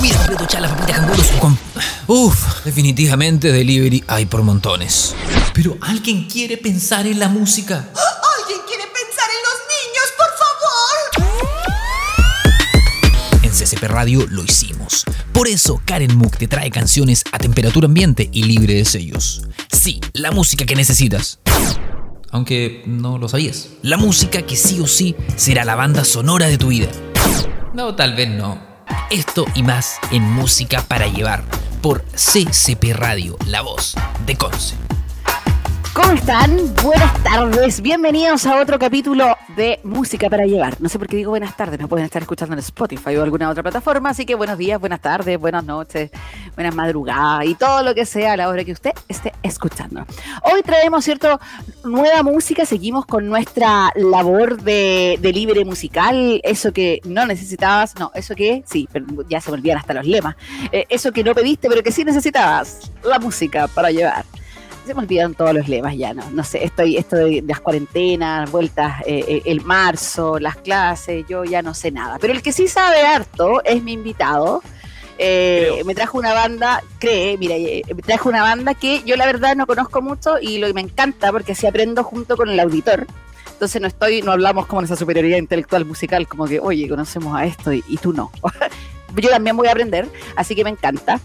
comida, completo, chala, papita, canguros. Con... Uf, definitivamente delivery hay por montones. Pero alguien quiere pensar en la música. ¿Alguien quiere pensar en los niños, por favor? En CCP Radio lo hicimos. Por eso Karen Mook te trae canciones a temperatura ambiente y libre de sellos. Sí, la música que necesitas. Aunque no lo sabías. La música que sí o sí será la banda sonora de tu vida. No, tal vez no. Esto y más en Música para Llevar por CCP Radio, la voz de Conce. ¿Cómo están? Buenas tardes. Bienvenidos a otro capítulo de Música para Llevar. No sé por qué digo buenas tardes, no pueden estar escuchando en Spotify o alguna otra plataforma, así que buenos días, buenas tardes, buenas noches, buenas madrugadas y todo lo que sea a la hora que usted esté escuchando. Hoy traemos, ¿cierto? Nueva música, seguimos con nuestra labor de, libre musical, eso que no necesitabas, no, eso que, sí, pero ya se me olvidan hasta los lemas, eh, eso que no pediste pero que sí necesitabas, la música para llevar se me olvidaron todos los lemas ya, ¿no? No sé, estoy, esto de, las cuarentenas, vueltas, eh, eh, el marzo, las clases, yo ya no sé nada. Pero el que sí sabe harto es mi invitado. Eh, me trajo una banda, cree, mira, me trajo una banda que yo la verdad no conozco mucho y lo que me encanta porque así aprendo junto con el auditor. Entonces no estoy, no hablamos como en esa superioridad intelectual musical, como que, oye, conocemos a esto y, y tú no. yo también voy a aprender, así que me encanta.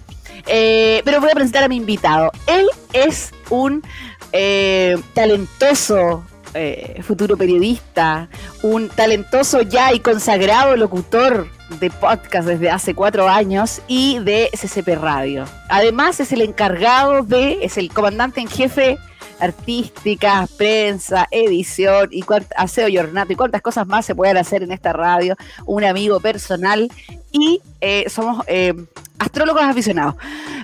Eh, pero voy a presentar a mi invitado. Él es un eh, talentoso eh, futuro periodista, un talentoso ya y consagrado locutor de podcast desde hace cuatro años y de SCP Radio. Además es el encargado de, es el comandante en jefe artística, prensa, edición y aseo y ornato y cuántas cosas más se pueden hacer en esta radio, un amigo personal y somos astrólogos aficionados.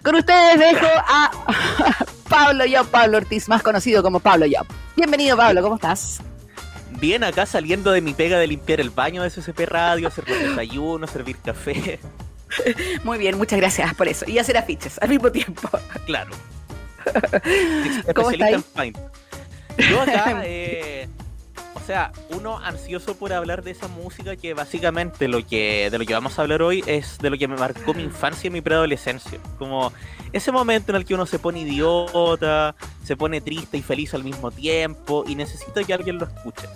Con ustedes dejo a Pablo Yop, Pablo Ortiz, más conocido como Pablo Yop. Bienvenido, Pablo, ¿cómo estás? Bien, acá saliendo de mi pega de limpiar el baño de SCP Radio, hacer desayuno, servir café. Muy bien, muchas gracias por eso. Y hacer afiches al mismo tiempo. Claro. ¿Cómo estás? Yo acá, eh, o sea, uno ansioso por hablar de esa música que básicamente lo que de lo que vamos a hablar hoy es de lo que me marcó mi infancia y mi preadolescencia. Como ese momento en el que uno se pone idiota, se pone triste y feliz al mismo tiempo y necesita que alguien lo escuche.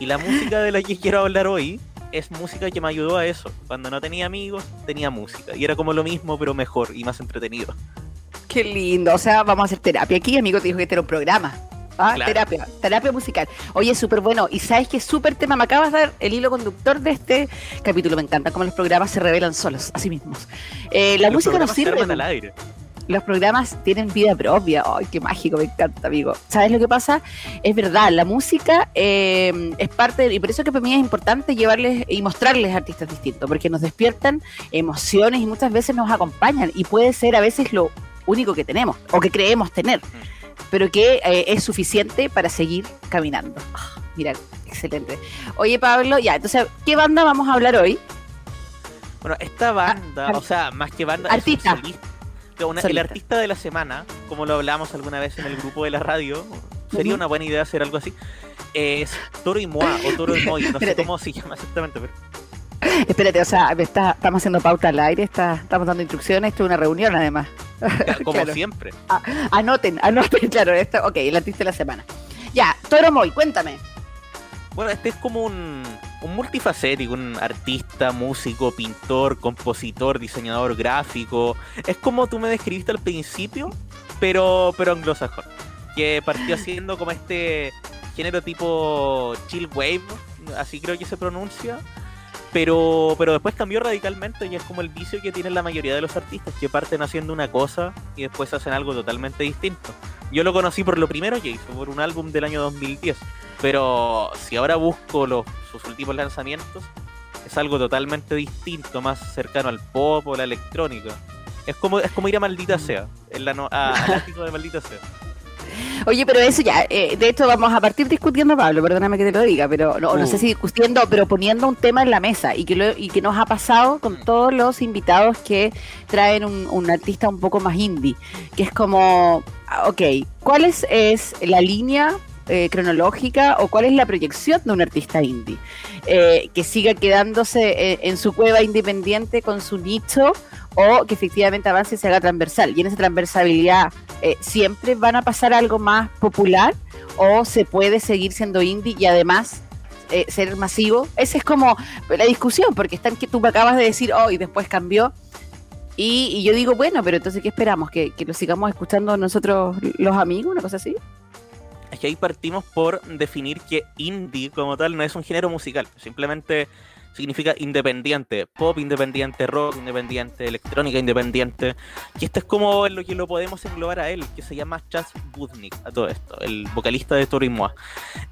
Y la música de la que quiero hablar hoy es música que me ayudó a eso. Cuando no tenía amigos, tenía música. Y era como lo mismo, pero mejor y más entretenido. Qué lindo. O sea, vamos a hacer terapia aquí. Amigo, te dijo que este era un programa. Ah, terapia, terapia musical. Oye, súper bueno. Y sabes que súper tema, me acabas de dar el hilo conductor de este capítulo. Me encanta cómo los programas se revelan solos, a sí mismos. Eh, la música nos sirve. Al aire. Los programas tienen vida propia. Ay, qué mágico, me encanta, amigo. ¿Sabes lo que pasa? Es verdad, la música eh, es parte, y por eso que para mí es importante llevarles y mostrarles artistas distintos, porque nos despiertan emociones y muchas veces nos acompañan. Y puede ser a veces lo único que tenemos o que creemos tener pero que eh, es suficiente para seguir caminando. Ah, mira, excelente. Oye, Pablo, ya, entonces, ¿qué banda vamos a hablar hoy? Bueno, esta banda, o sea, más que banda, artista. Es el artista de la semana, como lo hablamos alguna vez en el grupo de la radio, sería una buena idea hacer algo así. Es Toro y Moa o Toro y Moi, no sé cómo se llama exactamente, pero. Espérate, o sea, estamos haciendo pauta al aire, está, estamos dando instrucciones, esto es una reunión además. Como siempre. Ah, anoten, anoten, claro, esto, ok, el artista de la semana. Ya, Toro Moy, cuéntame. Bueno, este es como un, un multifacético, un artista, músico, pintor, compositor, diseñador gráfico. Es como tú me describiste al principio, pero, pero anglosajón. Que partió siendo como este género tipo chill wave, así creo que se pronuncia pero, pero después cambió radicalmente y es como el vicio que tienen la mayoría de los artistas, que parten haciendo una cosa y después hacen algo totalmente distinto. Yo lo conocí por lo primero que hizo, por un álbum del año 2010. Pero si ahora busco los, sus últimos lanzamientos, es algo totalmente distinto, más cercano al pop o la electrónica. Es como, es como ir a Maldita Sea, en la no, a, al de Maldita Sea. Oye, pero eso ya, eh, de hecho vamos a partir discutiendo, Pablo, perdóname que te lo diga, pero no, sé uh. si discutiendo, pero poniendo un tema en la mesa y que, lo, y que nos ha pasado con mm. todos los invitados que traen un, artista un poco más indie, que es como, ah, ok, ¿cuál es, es la línea eh, cronológica o cuál es la proyección de un artista indie? Eh, que siga quedándose en su cueva independiente con su nicho o que efectivamente avance y se haga transversal. Y en esa transversalidad eh, siempre van a pasar algo más popular o se puede seguir siendo indie y además ser masivo. Esa es como la discusión, porque están que tú me acabas de decir, oh, y después cambió. Y, y yo digo, bueno, pero entonces, ¿qué esperamos? ¿Que, ¿Que lo sigamos escuchando nosotros los amigos? ¿Una cosa así? Que ahí partimos por definir que indie como tal no es un género musical, simplemente significa independiente, pop independiente, rock independiente, electrónica independiente. Y esto es como en lo que lo podemos englobar a él, que se llama Chas Budnik, a todo esto, el vocalista de Toro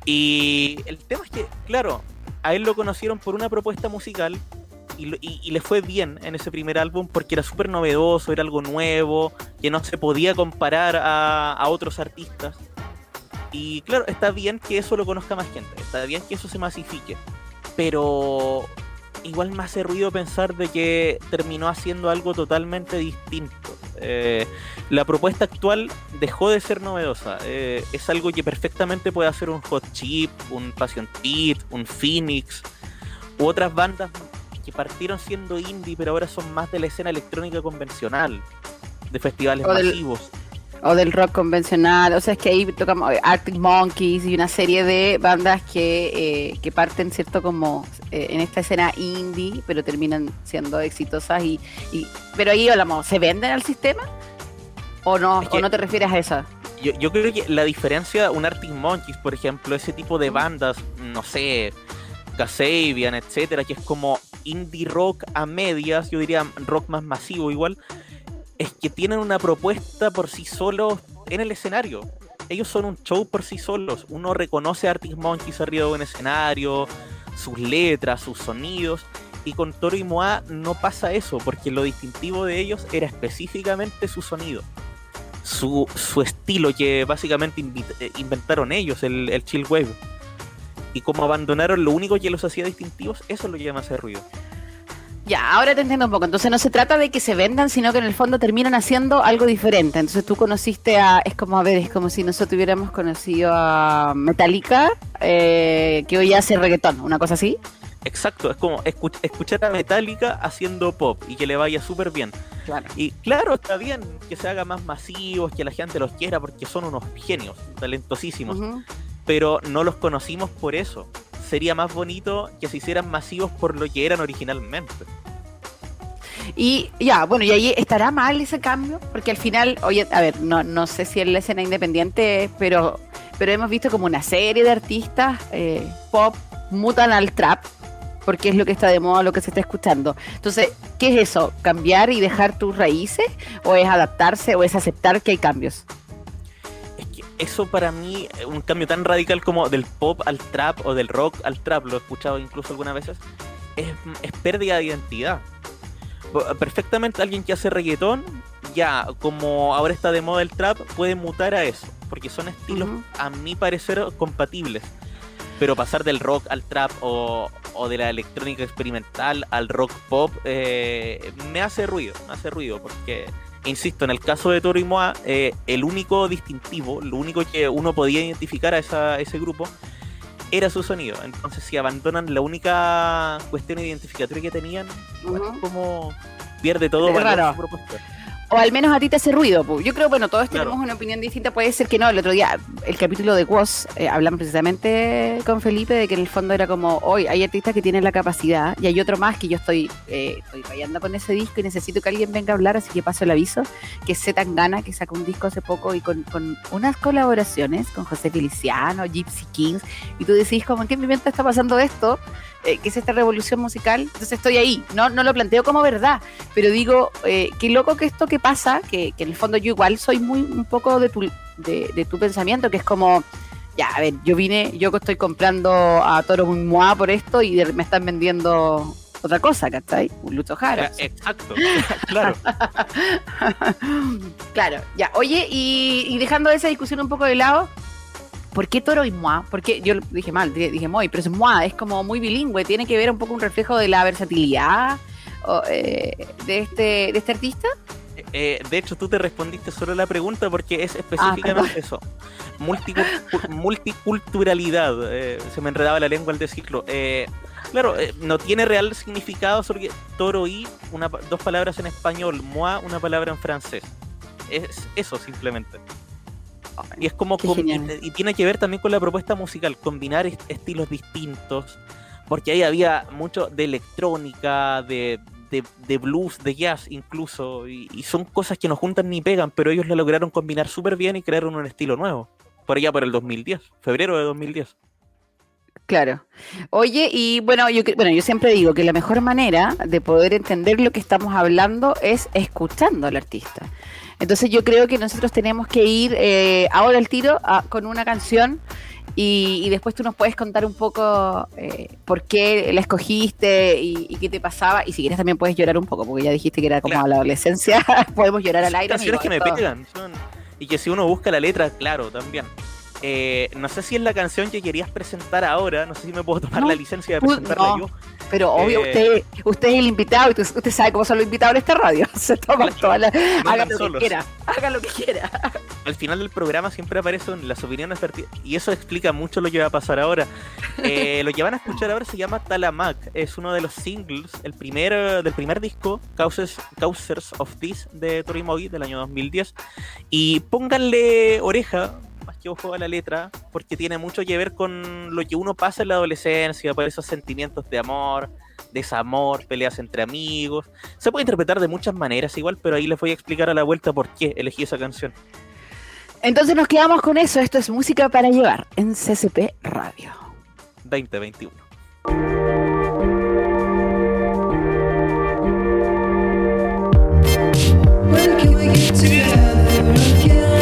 y el tema es que, claro, a él lo conocieron por una propuesta musical y, le fue bien en ese primer álbum porque era súper novedoso, era algo nuevo, que no se podía comparar a otros artistas. Y claro, está bien que eso lo conozca más gente, está bien que eso se masifique, pero igual me hace ruido pensar de que terminó haciendo algo totalmente distinto. Eh, la propuesta actual dejó de ser novedosa, eh, es algo que perfectamente puede hacer un Hot Chip, un Passion Pit, un Phoenix u otras bandas que partieron siendo indie pero ahora son más de la escena electrónica convencional, de festivales O del- masivos. O del rock convencional. O sea, es que ahí tocamos eh, Arctic Monkeys y una serie de bandas que, eh, que parten, ¿cierto? Como eh, en esta escena indie, pero terminan siendo exitosas. y, y Pero ahí hablamos, ¿se venden al sistema? ¿O no, Es que- o no te refieres a eso? Yo, yo creo que la diferencia, un Arctic Monkeys, por ejemplo, ese tipo de bandas, no sé, Kasabian, etcétera, que es como indie rock a medias, yo diría rock más masivo igual, es que tienen una propuesta por sí solos en el escenario. Ellos son un show por sí solos. Uno reconoce a Arctic Monkeys arriba de escenario, sus letras, sus sonidos. Y con Toro y Moa no pasa eso, porque lo distintivo de ellos era específicamente su sonido su, su estilo que básicamente eh, inventaron ellos, el, chill wave. Y como abandonaron lo único que los hacía distintivos, eso es lo que me hace ruido. Ya, ahora te entiendo un poco. Entonces no se trata de que se vendan, sino que en el fondo terminan haciendo algo diferente. Entonces tú conociste a, es como, a ver, es como si nosotros hubiéramos conocido a Metallica, eh, que hoy hace reggaetón, una cosa así. Exacto, es como escu- escuchar a Metallica haciendo pop y que le vaya súper bien. Claro. Y claro, está bien que se haga más masivos, que la gente los quiera porque son unos genios, talentosísimos. Pero no los conocimos por eso. Sería más bonito que se hicieran masivos por lo que eran originalmente. Y ya, bueno, y ahí estará mal ese cambio, porque al final, oye, a ver, no, no sé si en la escena independiente, pero, pero hemos visto como una serie de artistas eh, pop mutan al trap, porque es lo que está de moda, lo que se está escuchando. Entonces, ¿qué es eso? ¿Cambiar y dejar tus raíces? ¿O es adaptarse? ¿O es aceptar que hay cambios? Eso para mí, eh, un cambio tan radical como del pop al trap o del rock al trap, lo he escuchado incluso algunas veces, es, es pérdida de identidad. Perfectamente alguien que hace reggaetón, ya como ahora está de moda el trap, puede mutar a eso, porque son estilos, a mi parecer, compatibles. Pero pasar del rock al trap o, o de la electrónica experimental al rock pop eh, me hace ruido, me hace ruido porque insisto, en el caso de Toro y Moa, eh, el único distintivo, lo único que uno podía identificar a esa- ese grupo era su sonido. Entonces, si abandonan la única cuestión identificatoria que tenían, es como pierde todo Es raro. su propuesta. O al menos a ti te hace ruido. Yo creo, bueno, todos Claro. tenemos una opinión distinta. Puede ser que no. El otro día, el capítulo de Woz, eh, hablamos precisamente con Felipe de que en el fondo era como, hoy hay artistas que tienen la capacidad y hay otro más que yo estoy, eh, estoy rayando con ese disco y necesito que alguien venga a hablar, así que paso el aviso, que es Gana que sacó un disco hace poco y con, con unas colaboraciones con José Feliciano, Gypsy Kings, y tú decís, como, ¿en qué momento está pasando esto? Eh, ¿Qué es esta revolución musical? Entonces estoy ahí. No, no lo planteo como verdad, pero digo, eh, qué loco que esto que pasa, que, que en el fondo yo igual soy muy un poco de tu, de, de tu pensamiento, que es como, ya, a ver, yo vine, yo que estoy comprando a Toro Moa por esto y me están vendiendo otra cosa, ¿cachai? Un Lucho Jara. Eh, Exacto, claro. claro, ya. Oye, y, y dejando esa discusión un poco de lado, ¿por qué Toro y Moa? Porque yo dije mal, dije, Moy, pero es Moa, es como muy bilingüe, tiene que ver un poco un reflejo de la versatilidad o, eh, de, este, de este artista. Eh, de hecho, tú te respondiste solo la pregunta porque es específicamente eso. Multicul- multiculturalidad. eh, se me enredaba la lengua al decirlo. Eh, claro, eh, no tiene real significado porque toro y una, dos palabras en español, moi una palabra en francés. Es eso simplemente. Y es como y, y tiene que ver también con la propuesta musical, combinar est- estilos distintos, porque ahí había mucho de electrónica, de, de, de blues, de jazz incluso, y, y son cosas que no juntan ni pegan, pero ellos lo lograron combinar súper bien y crearon un estilo nuevo. Por allá por el 2010, febrero de 2010. Claro. Oye, y bueno, yo, bueno, yo siempre digo que la mejor manera de poder entender lo que estamos hablando es escuchando al artista. Entonces yo creo que nosotros tenemos que ir eh, ahora al tiro a- con una canción y, y después tú nos puedes contar un poco eh, por qué la escogiste y, y qué te pasaba. Y si quieres también puedes llorar un poco, porque ya dijiste que era como Claro. la adolescencia. Podemos llorar al aire. canciones que me pegan. son- y que si uno busca la letra, claro, también. Eh, no sé si es la canción que querías presentar ahora, no sé si me puedo tomar No, la licencia de presentarla no. yo. Pero obvio, Eh, usted, usted es el invitado y usted, sabe cómo son los invitados en esta radio. Se toman todas las. Haga mandan lo que quiera. Haga lo que quiera. Al final del programa siempre aparecen las opiniones vertidas y eso explica mucho lo que va a pasar ahora. Eh, lo que van a escuchar ahora se llama Talamac, es uno de los singles, el primer, del primer disco, Causes, Causers of This, de Tori Mogi, del año 2010. Y pónganle oreja, que ojo a la letra, porque tiene mucho que ver con lo que uno pasa en la adolescencia, por esos sentimientos de amor, desamor, peleas entre amigos. Se puede interpretar de muchas maneras igual, pero ahí les voy a explicar a la vuelta por qué elegí esa canción. Entonces nos quedamos con eso. Esto es música para llevar en CCP Radio. 2021. When can we get together again?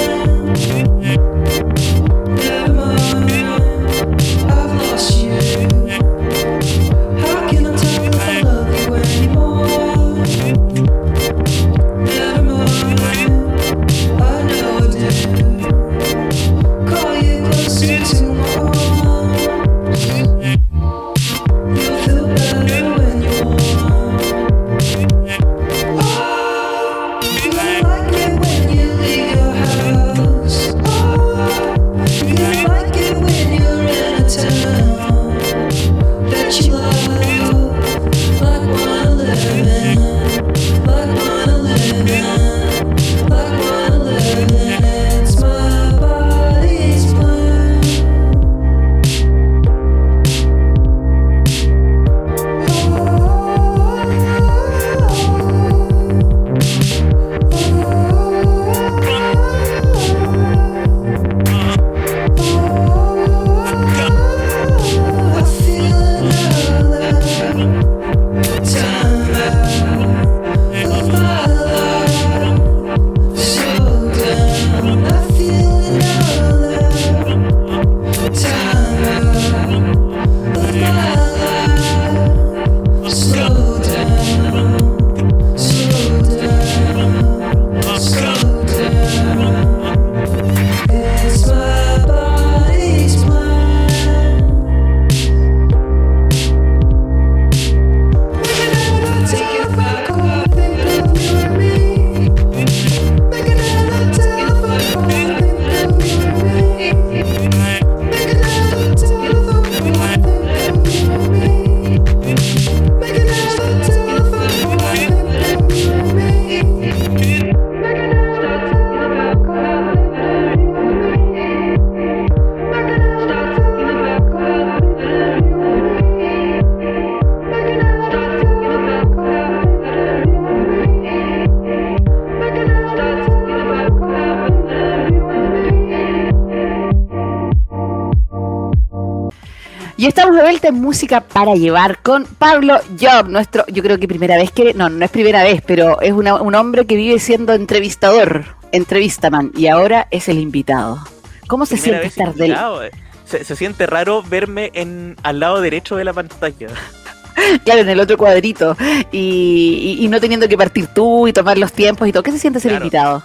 Música para llevar con Pablo Job, nuestro, yo creo que primera vez que, no, no es primera vez, pero es una- un hombre que vive siendo entrevistador, entrevistaman, y ahora es el invitado. ¿Cómo se siente estar del, eh. se, se siente raro verme en al lado derecho de la pantalla. claro, en el otro cuadrito, y, y- y no teniendo que partir tú y tomar los tiempos y todo? ¿Qué se siente ser Claro. invitado?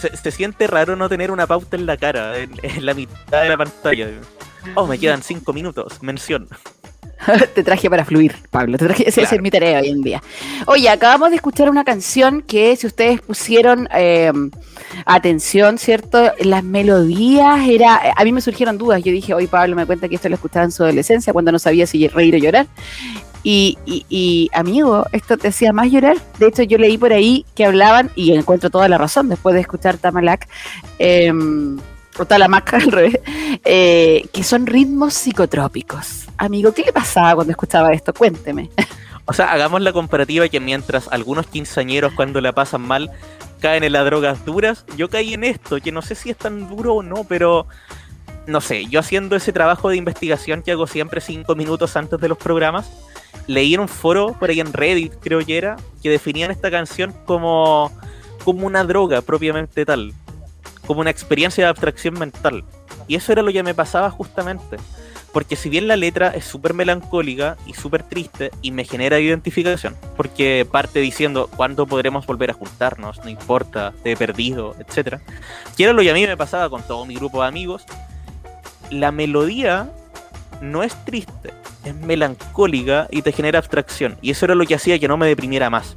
Se, se siente raro no tener una pauta en la cara, en, en la mitad de la pantalla. Oh, me quedan cinco minutos. Mención. te traje para fluir, Pablo. Te traje, esa Claro. es mi tarea hoy en día. Oye, acabamos de escuchar una canción que si ustedes pusieron eh, atención, ¿cierto? Las melodías era... A mí me surgieron dudas. Yo dije, oye, Pablo me cuenta que esto lo escuchaba en su adolescencia cuando no sabía si reír o llorar. Y, y- y, amigo, esto te hacía más llorar. De hecho, yo leí por ahí que hablaban, y encuentro toda la razón después de escuchar Tamalak, eh, o Talamac al revés, eh, que son ritmos psicotrópicos. Amigo, ¿qué le pasaba cuando escuchaba esto? Cuénteme. O sea, hagamos la comparativa que mientras algunos quinceañeros cuando la pasan mal caen en las drogas duras, yo caí en esto, que no sé si es tan duro o no, pero no sé, yo haciendo ese trabajo de investigación que hago siempre cinco minutos antes de los programas, leí en un foro por ahí en Reddit, creo que era, que definían esta canción como, como una droga propiamente tal, como una experiencia de abstracción mental. Y eso era lo que me pasaba justamente. Porque si bien la letra es súper melancólica y súper triste y me genera identificación, porque parte diciendo cuándo podremos volver a juntarnos, no importa, te he perdido, etc. Que era lo que a mí me pasaba con todo mi grupo de amigos, la melodía no es triste, es melancólica y te genera abstracción. Y eso era lo que hacía que no me deprimiera más.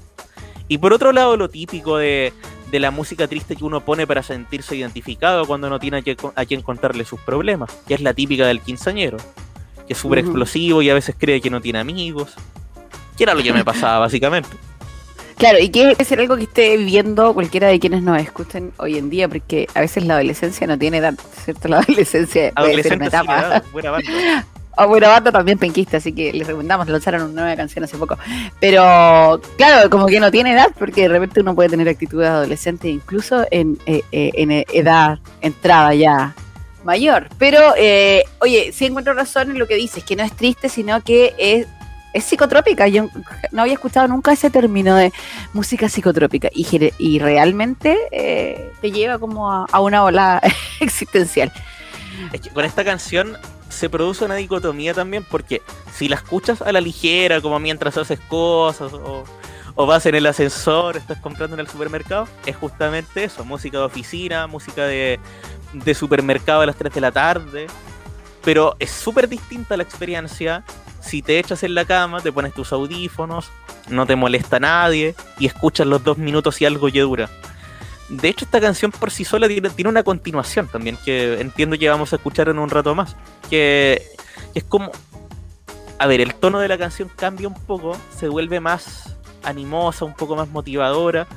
Y por otro lado, lo típico de, de la música triste que uno pone para sentirse identificado cuando no tiene a, que- a quien contarle sus problemas, que es la típica del quinceañero, que es súper explosivo y a veces cree que no tiene amigos. Que era lo que me pasaba, básicamente. Claro, y que es algo que esté viviendo cualquiera de quienes nos escuchen hoy en día, porque a veces la adolescencia no tiene edad, ¿cierto? La adolescencia puede ser una etapa. edad, buena banda. O buena banda también penquista, así que les recomendamos, lanzaron una nueva canción hace poco. Pero, claro, como que no tiene edad, porque de repente uno puede tener actitudes adolescentes, incluso en, eh, eh, en edad, entrada ya mayor. Pero, eh, oye, sí encuentro razón en lo que dices, que no es triste, sino que es, psicotrópica. Yo no había escuchado nunca ese término de música psicotrópica y, realmente eh, te lleva como a, una ola existencial. Con esta canción se produce una dicotomía también porque si la escuchas a la ligera, como mientras haces cosas o, vas en el ascensor, estás comprando en el supermercado, es justamente eso, música de oficina, música de, de supermercado a las 3 de la tarde, pero es súper distinta la experiencia si te echas en la cama, te pones tus audífonos, no te molesta nadie y escuchas los dos minutos y algo que dura. De hecho, esta canción por sí sola tiene, tiene una continuación también, que entiendo que vamos a escuchar en un rato más. Que, que es como. A ver, el tono de la canción cambia un poco, se vuelve más animosa, un poco más motivadora,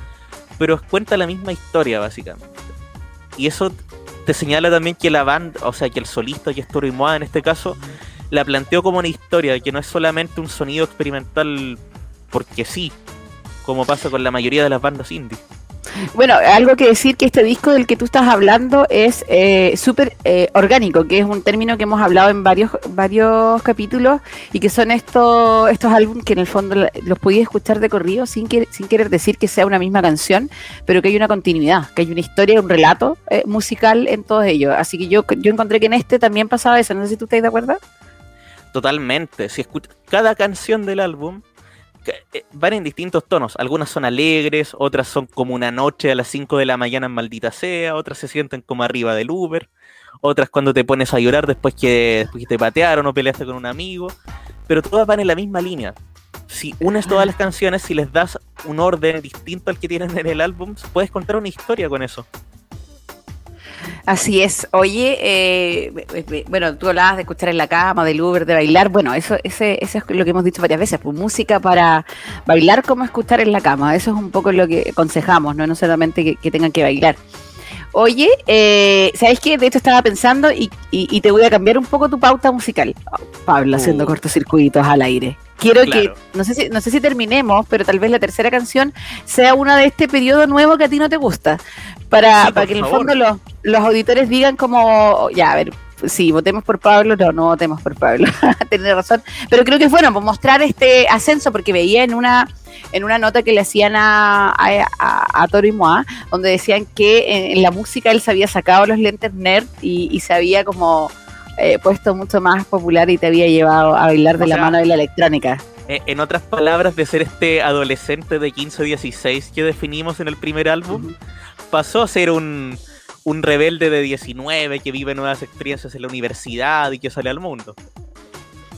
pero cuenta la misma historia, básicamente. Y eso te señala también que la banda, o sea, que el solista, que es Toro Moa en este caso, la planteó como una historia, que no es solamente un sonido experimental porque sí, como pasa con la mayoría de las bandas indie. Bueno, algo que decir que este disco del que tú estás hablando es eh, súper eh, orgánico, que es un término que hemos hablado en varios varios capítulos y que son estos estos álbumes que en el fondo los podías escuchar de corrido sin, que, sin querer decir que sea una misma canción, pero que hay una continuidad, que hay una historia, un relato eh, musical en todos ellos. Así que yo, yo encontré que en este también pasaba eso, no sé si tú estás de acuerdo. Totalmente. Si escuchas cada canción del álbum van en distintos tonos. Algunas son alegres, otras son como una noche a las 5 de la mañana en maldita sea, otras se sienten como arriba del Uber, otras cuando te pones a llorar después que, después que te patearon o peleaste con un amigo, pero todas van en la misma línea. Si unes todas las canciones, si les das un orden distinto al que tienen en el álbum, puedes contar una historia con eso. Así es. Oye, eh, be- be- bueno, tú hablabas de escuchar en la cama, del Uber, de bailar. Bueno, eso, ese, eso es lo que hemos dicho varias veces. Pues música para bailar como escuchar en la cama. Eso es un poco lo que aconsejamos, no, no solamente que tengan que bailar. Oye, eh, ¿sabes qué? De hecho estaba pensando y, y- y te voy a cambiar un poco tu pauta musical. Pablo, haciendo Uh. cortocircuitos al aire. Quiero Claro. que, no sé, si, no sé si terminemos, pero tal vez la tercera canción sea una de este periodo nuevo que a ti no te gusta. Para, Sí, para que en el fondo los, los auditores digan como, ya, a ver, sí, votemos por Pablo, no, no votemos por Pablo, tiene razón. Pero creo que es bueno pues, mostrar este ascenso, porque veía en una en una nota que le hacían a, a, a- a Toro y Moa, donde decían que en, en la música él se había sacado los lentes nerd y, y se había como eh, puesto mucho más popular y te había llevado a bailar de O la sea, mano de la electrónica. Eh, en otras palabras, de ser este adolescente de 15 o 16 que definimos en el primer álbum, pasó a ser un, un rebelde de 19 que vive nuevas experiencias en la universidad y que sale al mundo.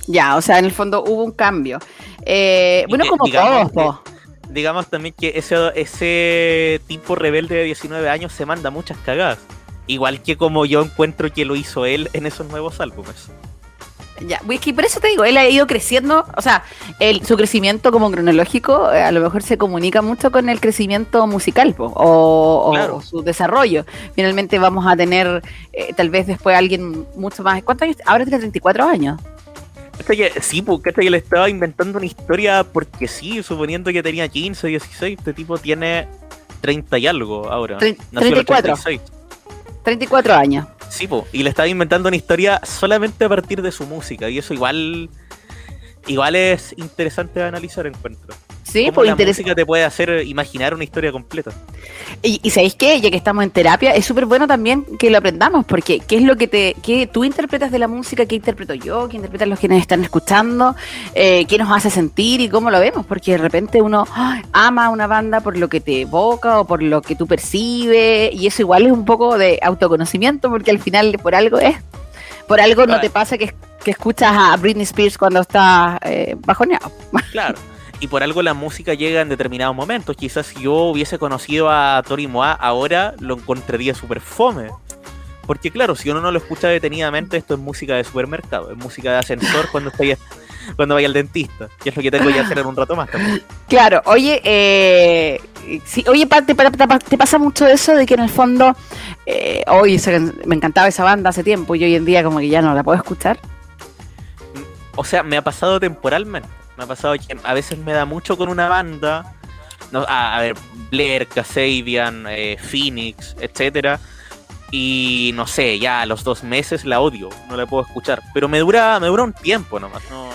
Ya, o sea, en el fondo hubo un cambio. Eh, bueno, que, como digamos, todos, po. Digamos también que ese, ese tipo rebelde de 19 años se manda muchas cagadas. Igual que como yo encuentro que lo hizo él en esos nuevos álbumes. Ya, que por eso te digo, él ha ido creciendo, o sea, el, su crecimiento como cronológico eh, a lo mejor se comunica mucho con el crecimiento musical po, o, su desarrollo. Finalmente vamos a tener eh, tal vez después alguien mucho más... ¿Cuántos años? Ahora tiene 34 años. Este que, sí, porque este que le estaba inventando una historia porque sí, suponiendo que tenía 15, 16, este tipo tiene 30 y algo ahora. Tre- Nació en el 34. 86. 34 años. Sí, po, y le estaba inventando una historia solamente a partir de su música, y eso igual igual es interesante de analizar, encuentro. Sí, pues la música te puede hacer imaginar una historia completa. Y, y sabéis qué, ya que estamos en terapia, es súper bueno también que lo aprendamos, porque qué es lo que te, qué tú interpretas de la música, qué interpreto yo, qué interpretan los que nos están escuchando, eh, qué nos hace sentir y cómo lo vemos, porque de repente uno ¡ay! ama a una banda por lo que te evoca o por lo que tú percibes, y eso igual es un poco de autoconocimiento, porque al final por algo es, por algo no Ah. te pasa que, que escuchas a Britney Spears cuando estás eh, bajoneado. Claro. Y por algo la música llega en determinados momentos. Quizás si yo hubiese conocido a Tori Moa ahora, lo encontraría súper fome. Porque claro, si uno no lo escucha detenidamente, esto es música de supermercado, es música de ascensor cuando estoy cuando vaya al dentista, que es lo que tengo que hacer en un rato más también. Claro, oye, eh, sí, oye, te, te- te pasa mucho eso de que en el fondo, eh, hoy me encantaba esa banda hace tiempo y hoy en día como que ya no la puedo escuchar. O sea, me ha pasado temporalmente. Me ha pasado que a veces me da mucho con una banda. No, a, a ver, Blair, Kasabian, eh, Phoenix, etcétera. Y no sé, ya a los dos meses la odio, no la puedo escuchar. Pero me dura, me dura un tiempo nomás. No,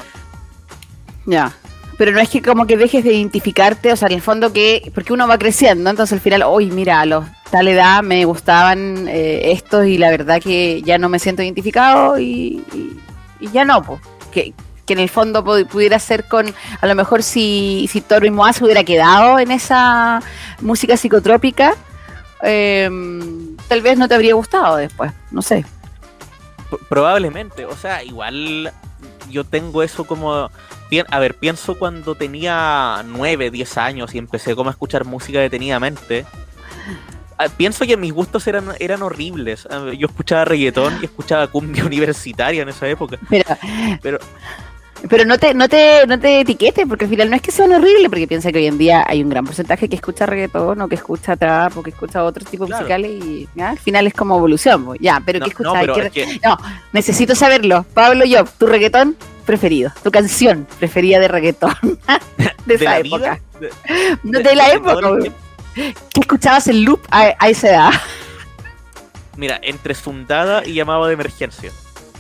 Ya. Pero no es que como que dejes de identificarte, o sea, en el fondo que, porque uno va creciendo, entonces al final, uy, mira, a los tal edad me gustaban eh, estos y la verdad que ya no me siento identificado y, y- y ya no, pues. Que, que en el fondo pu- pudiera ser con, a lo mejor si, si Toro y Moa se hubiera quedado en esa música psicotrópica, eh, tal vez no te habría gustado después, no sé. Probablemente, o sea, igual yo tengo eso como... A ver, pienso cuando tenía 9, 10 años y empecé como a escuchar música detenidamente. Ah, Pienso que mis gustos eran, eran horribles. Ah, Yo escuchaba reggaetón y escuchaba cumbia universitaria en esa época. Pero, Pero- pero no te, no te, no te etiquetes, porque al final no es que sean horribles, porque piensa que hoy en día hay un gran porcentaje que escucha reggaetón o que escucha trap o que escucha otros tipos Claro. musicales y ¿ya? al final es como evolución. pues. Ya, pero No, ¿qué escuchas? pero ¿Qué- es que- No, necesito saberlo. Pablo Job, tu reggaetón preferido, tu canción preferida de reggaetón de esa época. de- No de- de, la época. ¿Qué escuchabas en loop a, a esa edad? Mira, entre Sundada y llamado de emergencia.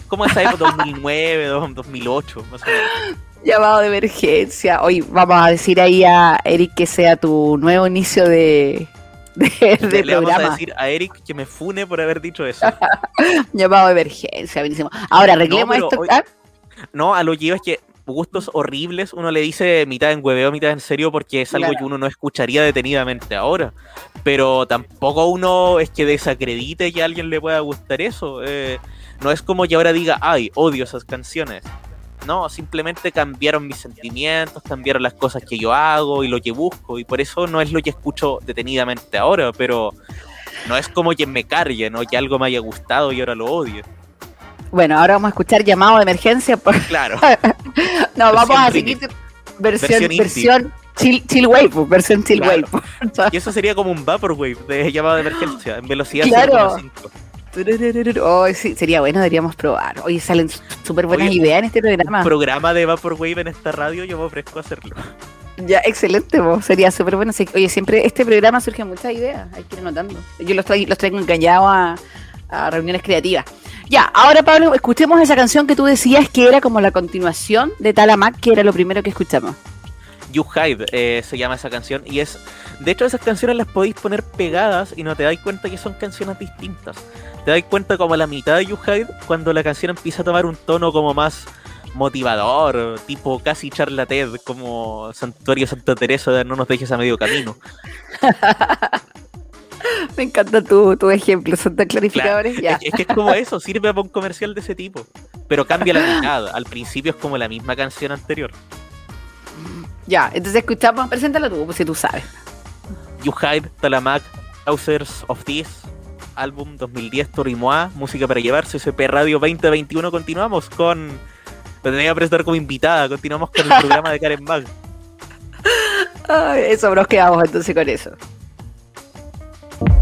Como esa época, 2009, 2008, más o menos. Llamado de emergencia. Hoy vamos a decir ahí a Eric que sea tu nuevo inicio de, de, de Le vamos a programa. decir a Eric que me fune por haber dicho eso. Llamado de emergencia, buenísimo. Ahora arreglemos esto. hoy- ¿ah? No, a lo que iba es que gustos horribles uno le dice mitad en hueveo, mitad en serio, porque es algo Claro. que uno no escucharía detenidamente ahora. Pero tampoco uno es que desacredite que a alguien le pueda gustar eso. eh, no es como que ahora diga, ay, odio esas canciones. No, simplemente cambiaron mis sentimientos, cambiaron las cosas que yo hago y lo que busco, y por eso no es lo que escucho detenidamente ahora, pero no es como que me cargue, ¿no? Que algo me haya gustado y ahora lo odie. Bueno, ahora vamos a escuchar llamado de emergencia. por- Claro. No, vamos a seguir versión, Versión versión, chill, chill wave, versión chill Claro. wave. Y eso sería como un Vaporwave de llamada de emergencia en velocidad Claro. 0,5. Oh, sí, sería bueno, deberíamos probar. Oye, salen súper buenas Oye, ideas en este programa. Un programa de Vaporwave en esta radio, yo me ofrezco a hacerlo. Ya, excelente, vos. sería súper bueno. Oye, siempre este programa surge muchas ideas, hay que ir anotando. Yo los, traigo los traigo engañados a, a reuniones creativas. Ya, ahora Pablo, escuchemos esa canción que tú decías que era como la continuación de Talamac, que era lo primero que escuchamos. You Hide eh, se llama esa canción y es... De hecho, esas canciones las podéis poner pegadas y no te dais cuenta que son canciones distintas. Te dais cuenta como a la mitad de You Hide cuando la canción empieza a tomar un tono como más motivador, tipo casi charla TED, como Santuario Santa Teresa de No nos dejes a medio camino. Me encanta tu, tu ejemplo, son tan clarificadores. Claro, Ya. Es, es que es como eso, sirve para un comercial de ese tipo. pero cambia la mitad. Al principio es como la misma canción anterior. Ya, entonces escuchamos, preséntalo tú, pues si tú sabes. You Hide, Talamac, Thousands of This, álbum 2010, Torimoa, música para llevarse, CP Radio 2021. Continuamos con. Lo tenía que presentar como invitada. Continuamos con el programa de Karen Mag. Ay, eso, nos quedamos entonces con eso.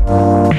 Y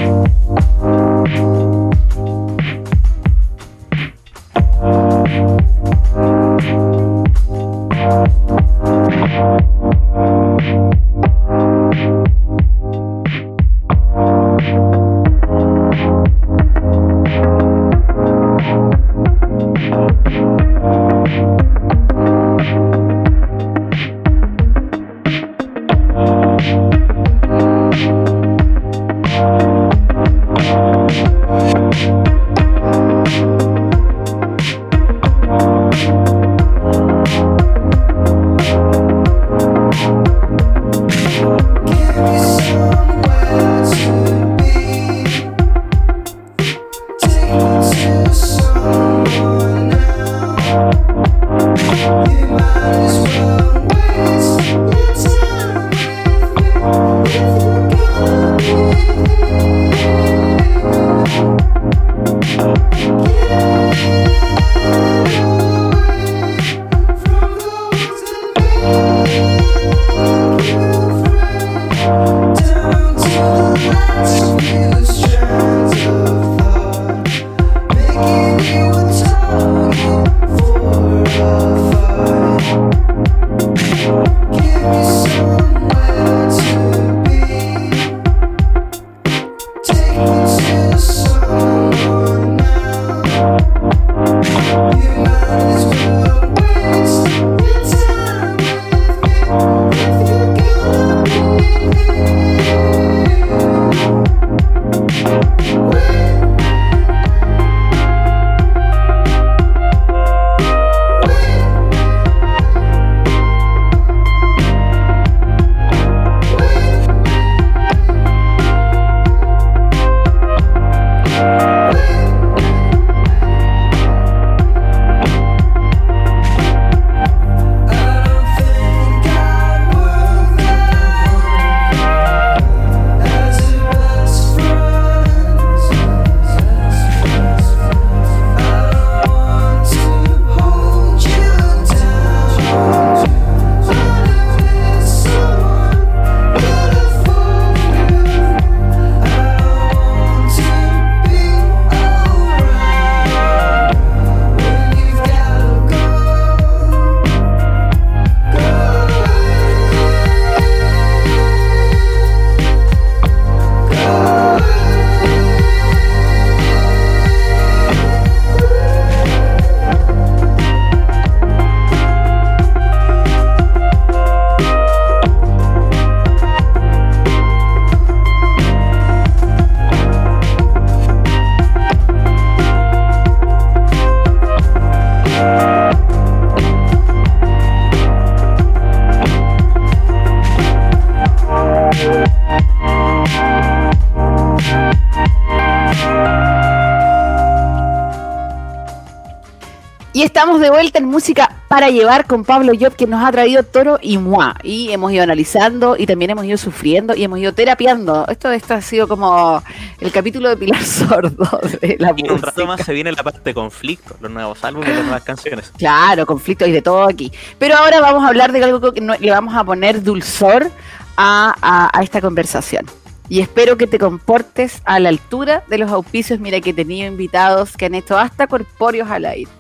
de vuelta en música para llevar con Pablo Job, que nos ha traído Toro y Moi. Y hemos ido analizando y también hemos ido sufriendo y hemos ido terapiando. Esto, esto ha sido como el capítulo de Pilar Sordo de la Y un rato más se viene la parte de conflicto, los nuevos álbumes las nuevas canciones. Claro, conflicto y de todo aquí. Pero ahora vamos a hablar de algo que no- le vamos a poner dulzor a, a- a esta conversación. Y espero que te comportes a la altura de los auspicios. Mira que he tenido invitados que han hecho hasta corpóreos al aire.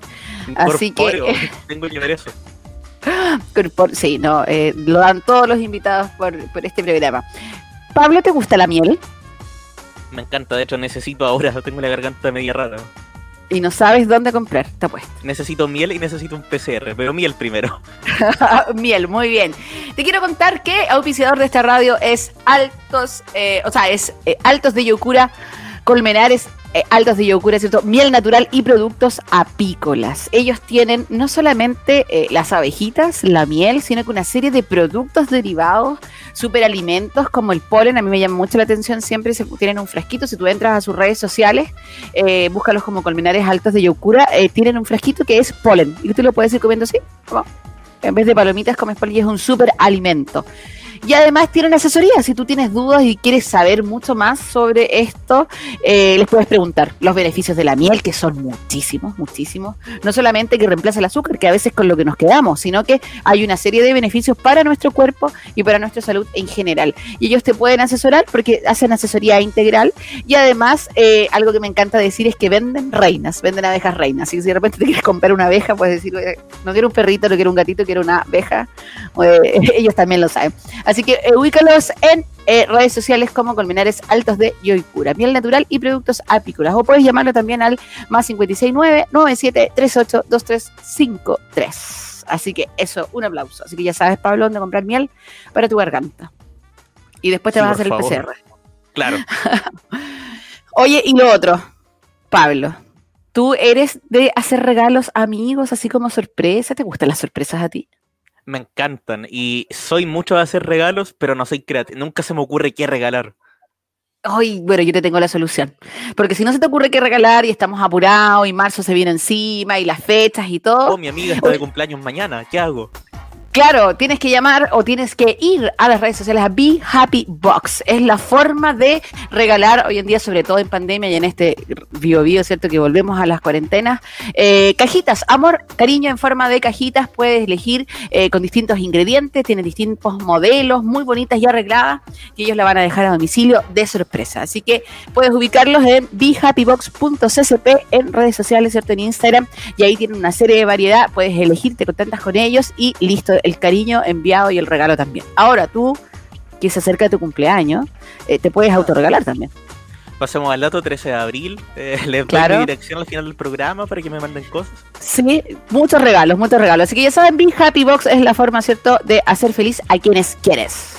Así que- Tengo que ver eso. Sí, no, eh, lo dan todos los invitados por, por este programa. Pablo, ¿te gusta la miel? Me encanta, de hecho necesito ahora, tengo la garganta media rara. Y no sabes dónde comprar, te apuesto. Necesito miel y necesito un PCR, pero miel primero. Miel, muy bien. Te quiero contar que auspiciador de esta radio es Altos, eh, o sea, es eh, Altos de Yocura, Colmenares eh, Altos de Yocura, ¿cierto? Miel natural y productos apícolas. Ellos tienen no solamente eh, las abejitas, la miel, sino que una serie de productos derivados, superalimentos como el polen. A mí me llama mucho la atención siempre. Se, tienen un frasquito. Si tú entras a sus redes sociales, eh, búscalos como Colmenares Altos de Yocura. eh, tienen un frasquito que es polen. Y tú lo puedes ir comiendo así. como En vez de palomitas, comes polen y es un superalimento. Y además tienen asesoría. Si tú tienes dudas y quieres saber mucho más sobre esto, eh, les puedes preguntar los beneficios de la miel, que son muchísimos, muchísimos. No solamente que reemplaza el azúcar, que a veces con lo que nos quedamos, sino que hay una serie de beneficios para nuestro cuerpo y para nuestra salud en general. Y ellos te pueden asesorar porque hacen asesoría integral. Y además, eh, algo que me encanta decir es que venden reinas, venden abejas reinas. Que si de repente te quieres comprar una abeja, puedes decir, "Oye, no quiero un perrito, no quiero un gatito, quiero una abeja. Eh, ellos también lo saben. Así que eh, ubícalos en eh, redes sociales como Colmenares Altos de Yoicura, miel natural y productos apícolas. O puedes llamarlo también al más 569-9738-2353. Así que eso, un aplauso. Así que ya sabes, Pablo, dónde comprar miel para tu garganta. Y después te Sí, vas a hacer el. PCR. Claro. Oye, y lo otro, Pablo, ¿tú eres de hacer regalos a amigos así como sorpresa? ¿Te gustan las sorpresas a ti? Me encantan. Y soy mucho de hacer regalos, pero no soy creativo. Nunca se me ocurre qué regalar. Ay, bueno, yo te tengo la solución. Porque si no se te ocurre qué regalar y estamos apurados y marzo se viene encima y las fechas y todo, Oh, mi amiga está de cumpleaños mañana. ¿Qué hago? Claro, tienes que llamar o tienes que ir a las redes sociales a Be Happy Box. Es la forma de regalar hoy en día, sobre todo en pandemia y en este bio bio, ¿cierto? Que volvemos a las cuarentenas. eh, cajitas, amor, cariño en forma de cajitas. Puedes elegir eh, con distintos ingredientes, tiene distintos modelos, muy bonitas y arregladas, que ellos la van a dejar a domicilio de sorpresa. Así que puedes ubicarlos en behappybox.csp en redes sociales, ¿cierto? En Instagram y ahí tienen una serie de variedad, puedes elegir, te contentas con ellos y listo, el cariño enviado y el regalo también. Ahora tú, que se acerca tu cumpleaños, eh, te puedes autorregalar también. Pasemos al dato 13 de abril. Eh, les Claro. doy mi dirección al final del programa para que me manden cosas. Sí, muchos regalos, muchos regalos. Así que ya saben, Be Happy Box es la forma, ¿cierto?, de hacer feliz a quienes quieres.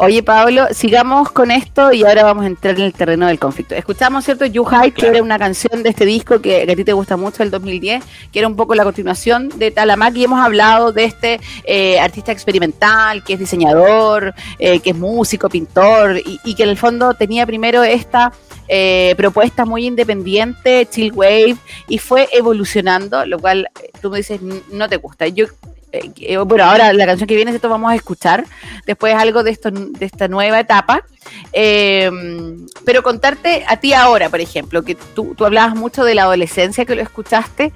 Oye, Pablo, sigamos con esto y ahora vamos a entrar en el terreno del conflicto. Escuchamos, ¿cierto? You Hide, que era una canción de este disco que, que a ti te gusta mucho, el 2010, que era un poco la continuación de Talamak y hemos hablado de este eh, artista experimental, que es diseñador, eh, que es músico, pintor y, y que en el fondo tenía primero esta eh, propuesta muy independiente, chill wave, y fue evolucionando, lo cual eh, tú me dices "N- no te gusta. Yo eh, eh, bueno, ahora la canción que viene, esto vamos a escuchar después algo de esto de esta nueva etapa. Eh, pero contarte a ti ahora, por ejemplo, que tú, tú hablabas mucho de la adolescencia que lo escuchaste.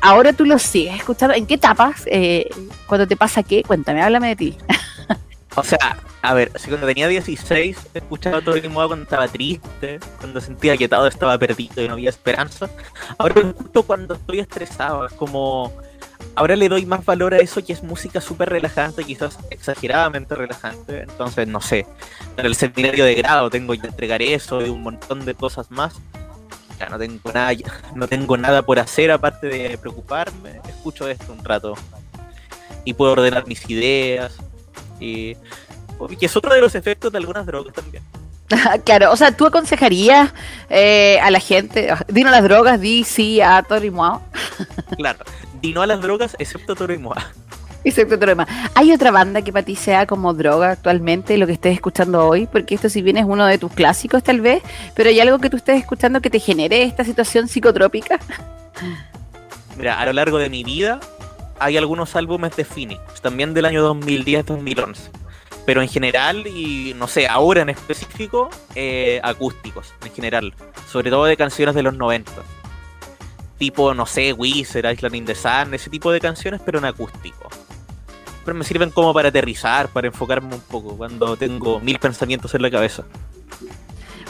ahora tú lo sigues escuchando. ¿En qué etapas? Cuando te pasa qué? Cuéntame, háblame de ti. O sea, a ver, si cuando tenía 16 escuchaba todo el modo cuando estaba triste, cuando sentía que estaba perdido y no había esperanza. Ahora escucho cuando estoy estresado, es como... Ahora le doy más valor a eso que es música súper relajante, quizás exageradamente relajante. Entonces, no sé, en el seminario de grado tengo que entregar eso y un montón de cosas más. Ya no tengo nada, no tengo nada por hacer aparte de preocuparme. Escucho esto un rato y puedo ordenar mis ideas. Y que es otro de los efectos de algunas drogas también. claro, o sea, tú aconsejarías eh, a la gente, dino las drogas, di sí a moa, Claro, y no a las drogas, excepto Toro y Moa. excepto lo demás. ¿Hay otra banda que para ti sea como droga actualmente, lo que estés escuchando hoy? Porque esto si bien es uno de tus clásicos tal vez, pero hay algo que tú estés escuchando que te genere esta situación psicotrópica. Mira, a lo largo de mi vida hay algunos álbumes de Phoenix, también del año 2010-2011. Pero en general, y no sé, ahora en específico, eh, acústicos, en general. Sobre todo de canciones de los 90. Tipo, no sé, Wizard, Island in the Sun, ese tipo de canciones, pero en acústico. Pero me sirven como para aterrizar, para enfocarme un poco, cuando tengo mil pensamientos en la cabeza.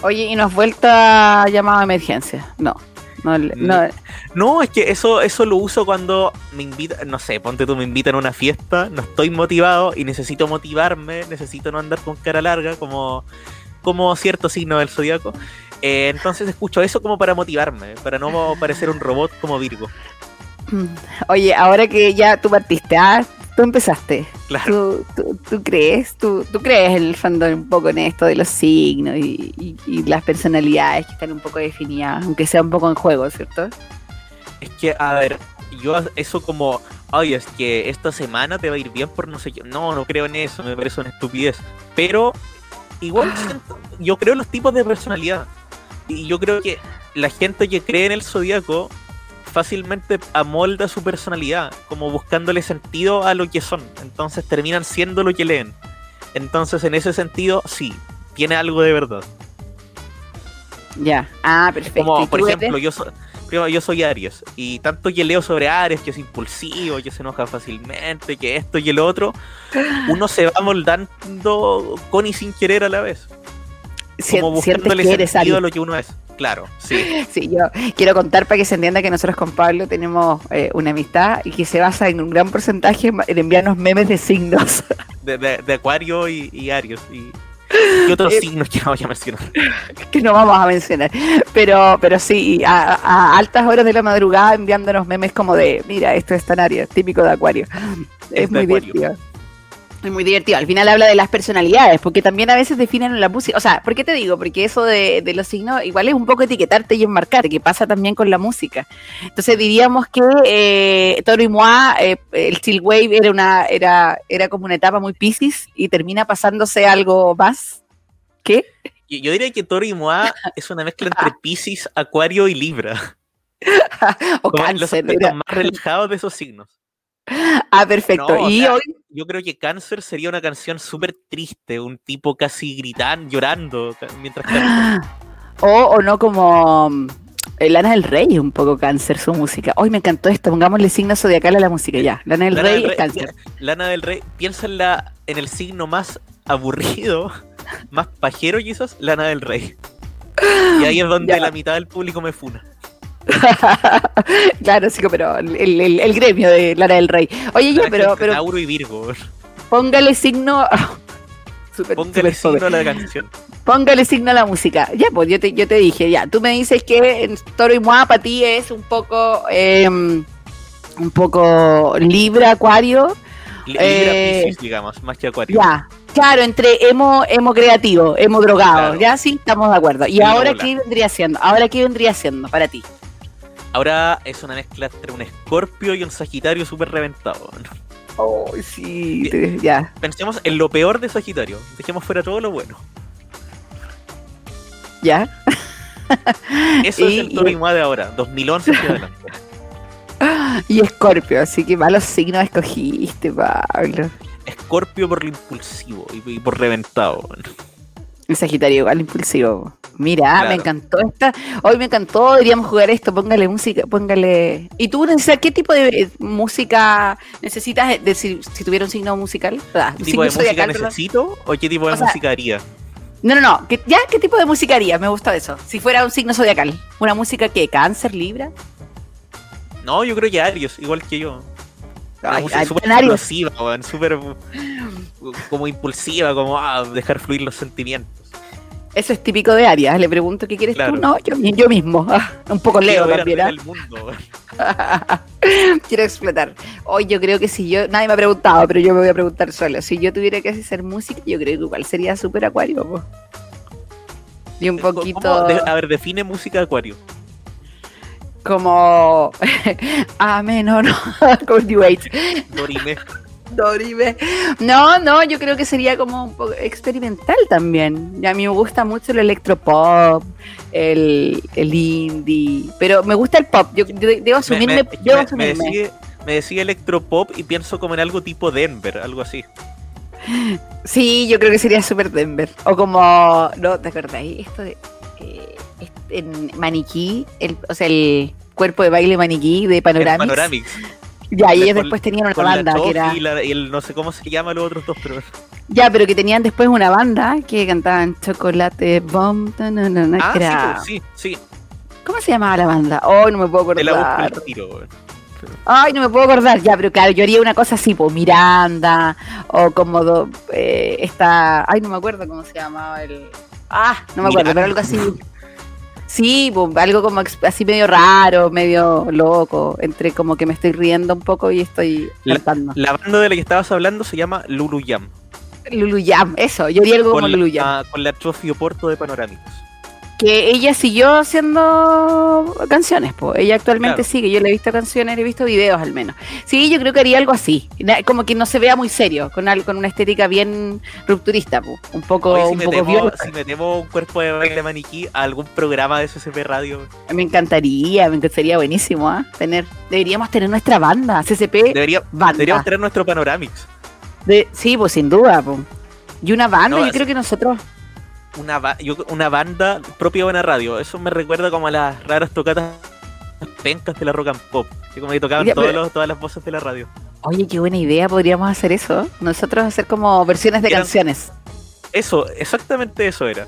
Oye, ¿y nos vuelta llamada a emergencia? No. No, no, No, es que eso, eso lo uso cuando me invitan, no sé, ponte tú, me invitan a una fiesta, no estoy motivado y necesito motivarme, necesito no andar con cara larga como, como cierto signo del zodiaco. Eh, entonces escucho eso como para motivarme, para no parecer un robot como Virgo. Oye, ahora que ya tú partiste, ah, tú empezaste. Claro. ¿Tú, tú, tú crees? ¿Tú, tú crees en el fandom un poco en esto de los signos y, y- y las personalidades que están un poco definidas, aunque sea un poco en juego, ¿cierto? Es que, a ver, yo eso como, ay, es que esta semana te va a ir bien por no sé qué. No, no creo en eso, me parece una estupidez. Pero igual siento- yo creo en los tipos de personalidad. Y yo creo que la gente que cree en el zodiaco fácilmente amolda su personalidad, como buscándole sentido a lo que son. Entonces terminan siendo lo que leen. Entonces, en ese sentido, sí, tiene algo de verdad. Ya. Ah, perfecto. ¿Y Como, por ejemplo, yo, so- yo soy Aries y tanto que leo sobre Aries, que es impulsivo, que se enoja fácilmente, que esto y el otro, uno se va moldando con y sin querer a la vez. Como buscándole que eres sentido a Aries. lo que uno es. Claro, sí. Sí, yo quiero contar para que se entienda que nosotros con Pablo tenemos eh, una amistad y que se basa en un gran porcentaje en enviarnos memes de signos. De, de- de Acuario y, y Aries. Y, y otros Eh, signos que no voy a mencionar. que no vamos a mencionar. Pero, pero sí, a, a altas horas de la madrugada enviándonos memes como de, mira, esto es Tanario, típico de Acuario. Es, muy Acuario. divertido. Es muy divertido. Al final habla de las personalidades, porque también a veces definen la música. O sea, ¿por qué te digo? Porque eso de, de los signos igual es un poco etiquetarte y enmarcar, que pasa también con la música. Entonces diríamos que eh, Toro y Moi, eh, el chill wave era, una, era, era como una etapa muy piscis y termina pasándose algo más. ¿Qué? Yo, yo diría que Toro y Moa es una mezcla entre Pisces, Acuario y Libra. o Como los cáncer. aspectos era. más relajados de esos signos. Ah, perfecto. No, y sea, hoy Yo creo que Cáncer sería una canción súper triste, un tipo casi gritando, llorando mientras canta. O, o no como mm, Lana del Rey, un poco cáncer su música. Hoy me encantó esto, pongámosle signo zodiacal a la música ya. Lana del Lana Rey del es cáncer. Lana del Rey, piensa en, la, en el signo más aburrido, más pajero quizás, Lana del Rey. Y ahí es donde Ya. la mitad del público me funa. claro, sí, pero el, el- el gremio de Lana del Rey. Oye, Entre pero, pero Tauro y Virgo. póngale signo. Póngale signo a la canción. Póngale signo a la música. Ya, pues yo te, yo te dije, ya. Tú me dices que Toro y Moa para ti es un poco. eh, un poco Libra, Acuario. Li- Eh, Libra Piscis, digamos, más que Acuario. Ya, claro, entre emo, emo creativo, emo drogado, Claro. ya sí, estamos de acuerdo. ¿Y ahora qué vendría siendo? ¿Ahora qué vendría siendo para ti? Ahora es una mezcla entre un escorpio y un sagitario súper reventado. Oh, sí, te- ya. Pensemos en lo peor de Sagitario. Dejemos fuera todo lo bueno. ¿Ya? Eso Y- es el Moa de ahora, 2011 hacia adelante. Y Escorpio, así que malos signos escogiste, Pablo. Escorpio por lo impulsivo y, y por reventado. El Sagitario igual impulsivo. Mira, Claro. me encantó esta. Hoy me encantó, deberíamos jugar esto. Póngale música, póngale. ¿Y tú necesitas qué tipo de música necesitas si, tuviera un signo musical? Ah, ¿Qué tipo de música perdón. necesito o qué tipo de O sea, música haría? No, no, no. ¿Qué- ¿Ya qué tipo de música harías? Me gusta eso. Si fuera un signo zodiacal. ¿Una música que cáncer, libra? No, yo creo que Aries, igual que yo. Una Ay, música ay, súper explosiva, súper como impulsiva, como ah, dejar fluir los sentimientos. Eso es típico de Arias. Le pregunto qué quieres Claro. tú. No, yo, yo mismo. Ah, un poco Quiero leo ver también. ¿ah? el mundo. Quiero explotar. Hoy yo creo que si yo, nadie me ha preguntado, pero yo me voy a preguntar sola. Si yo tuviera que hacer música, yo creo que igual sería súper acuario. po. Y un ¿Cómo? poquito De- a ver, define música acuario. como Amén o no, Age. Dorime. Dorime. No, no, yo creo que sería como un poco experimental también. Y a mí me gusta mucho el electropop, el, el indie, pero me gusta el pop. Yo, debo asumirme, me, me- debo me- me asumirme. decía, me decía electropop y pienso como en algo tipo Denver, algo así. Sí, yo creo que sería Super Denver. O como, no, ¿te acordáis? Esto de eh, este, en Maniquí, el, o sea, el cuerpo de baile Maniquí de El Panoramix. Ya, y ellos Con- después tenían una banda que era. y, la- y el no sé cómo se llama los otros dos, pero Ya, pero que tenían después una banda que cantaban Chocolate Bomb. na, na, na, Ah, que sí, era- pues, sí, sí. ¿Cómo se llamaba la banda? Oh, no me puedo Te la busco acordar. tiro. Ay, no me puedo acordar. Ya, pero claro, yo haría una cosa así, pues Miranda, o como do- eh, esta. Ay, no me acuerdo cómo se llamaba el. Ah, no me acuerdo, Miranda. pero algo así. Sí, algo como así medio raro, medio loco, entre como que me estoy riendo un poco y estoy La, cantando. la banda de la que estabas hablando se llama Lulu Yam. Lulu Jam, eso, yo di algo como Con Lulu Jam. la, con la Trofio Porto de Panorámicos. Que ella siguió haciendo canciones, pues. Ella actualmente Claro. sigue. Yo le he visto canciones, le he visto videos al menos. Sí, yo creo que haría algo así. Como que no se vea muy serio, con, al- con una estética bien rupturista, po. Un poco, Hoy si un poco violenta. si metemos un cuerpo de baile maniquí a algún programa de SCP Radio, Me encantaría, me encantaría, buenísimo, ¿ah? Tener, deberíamos tener nuestra banda, CCP debería, banda. deberíamos tener nuestro Panoramix. De- sí, pues sin duda, pues. Y una banda, No, yo creo que nosotros. Una, ba- yo- una banda propia de una radio. Eso me recuerda como a las raras tocatas pencas de la rock and pop. Que como que tocaban todos pero- los- todas las voces de la radio. Oye, qué buena idea, podríamos hacer eso. Nosotros hacer como versiones de Eran- canciones. Eso, exactamente eso era.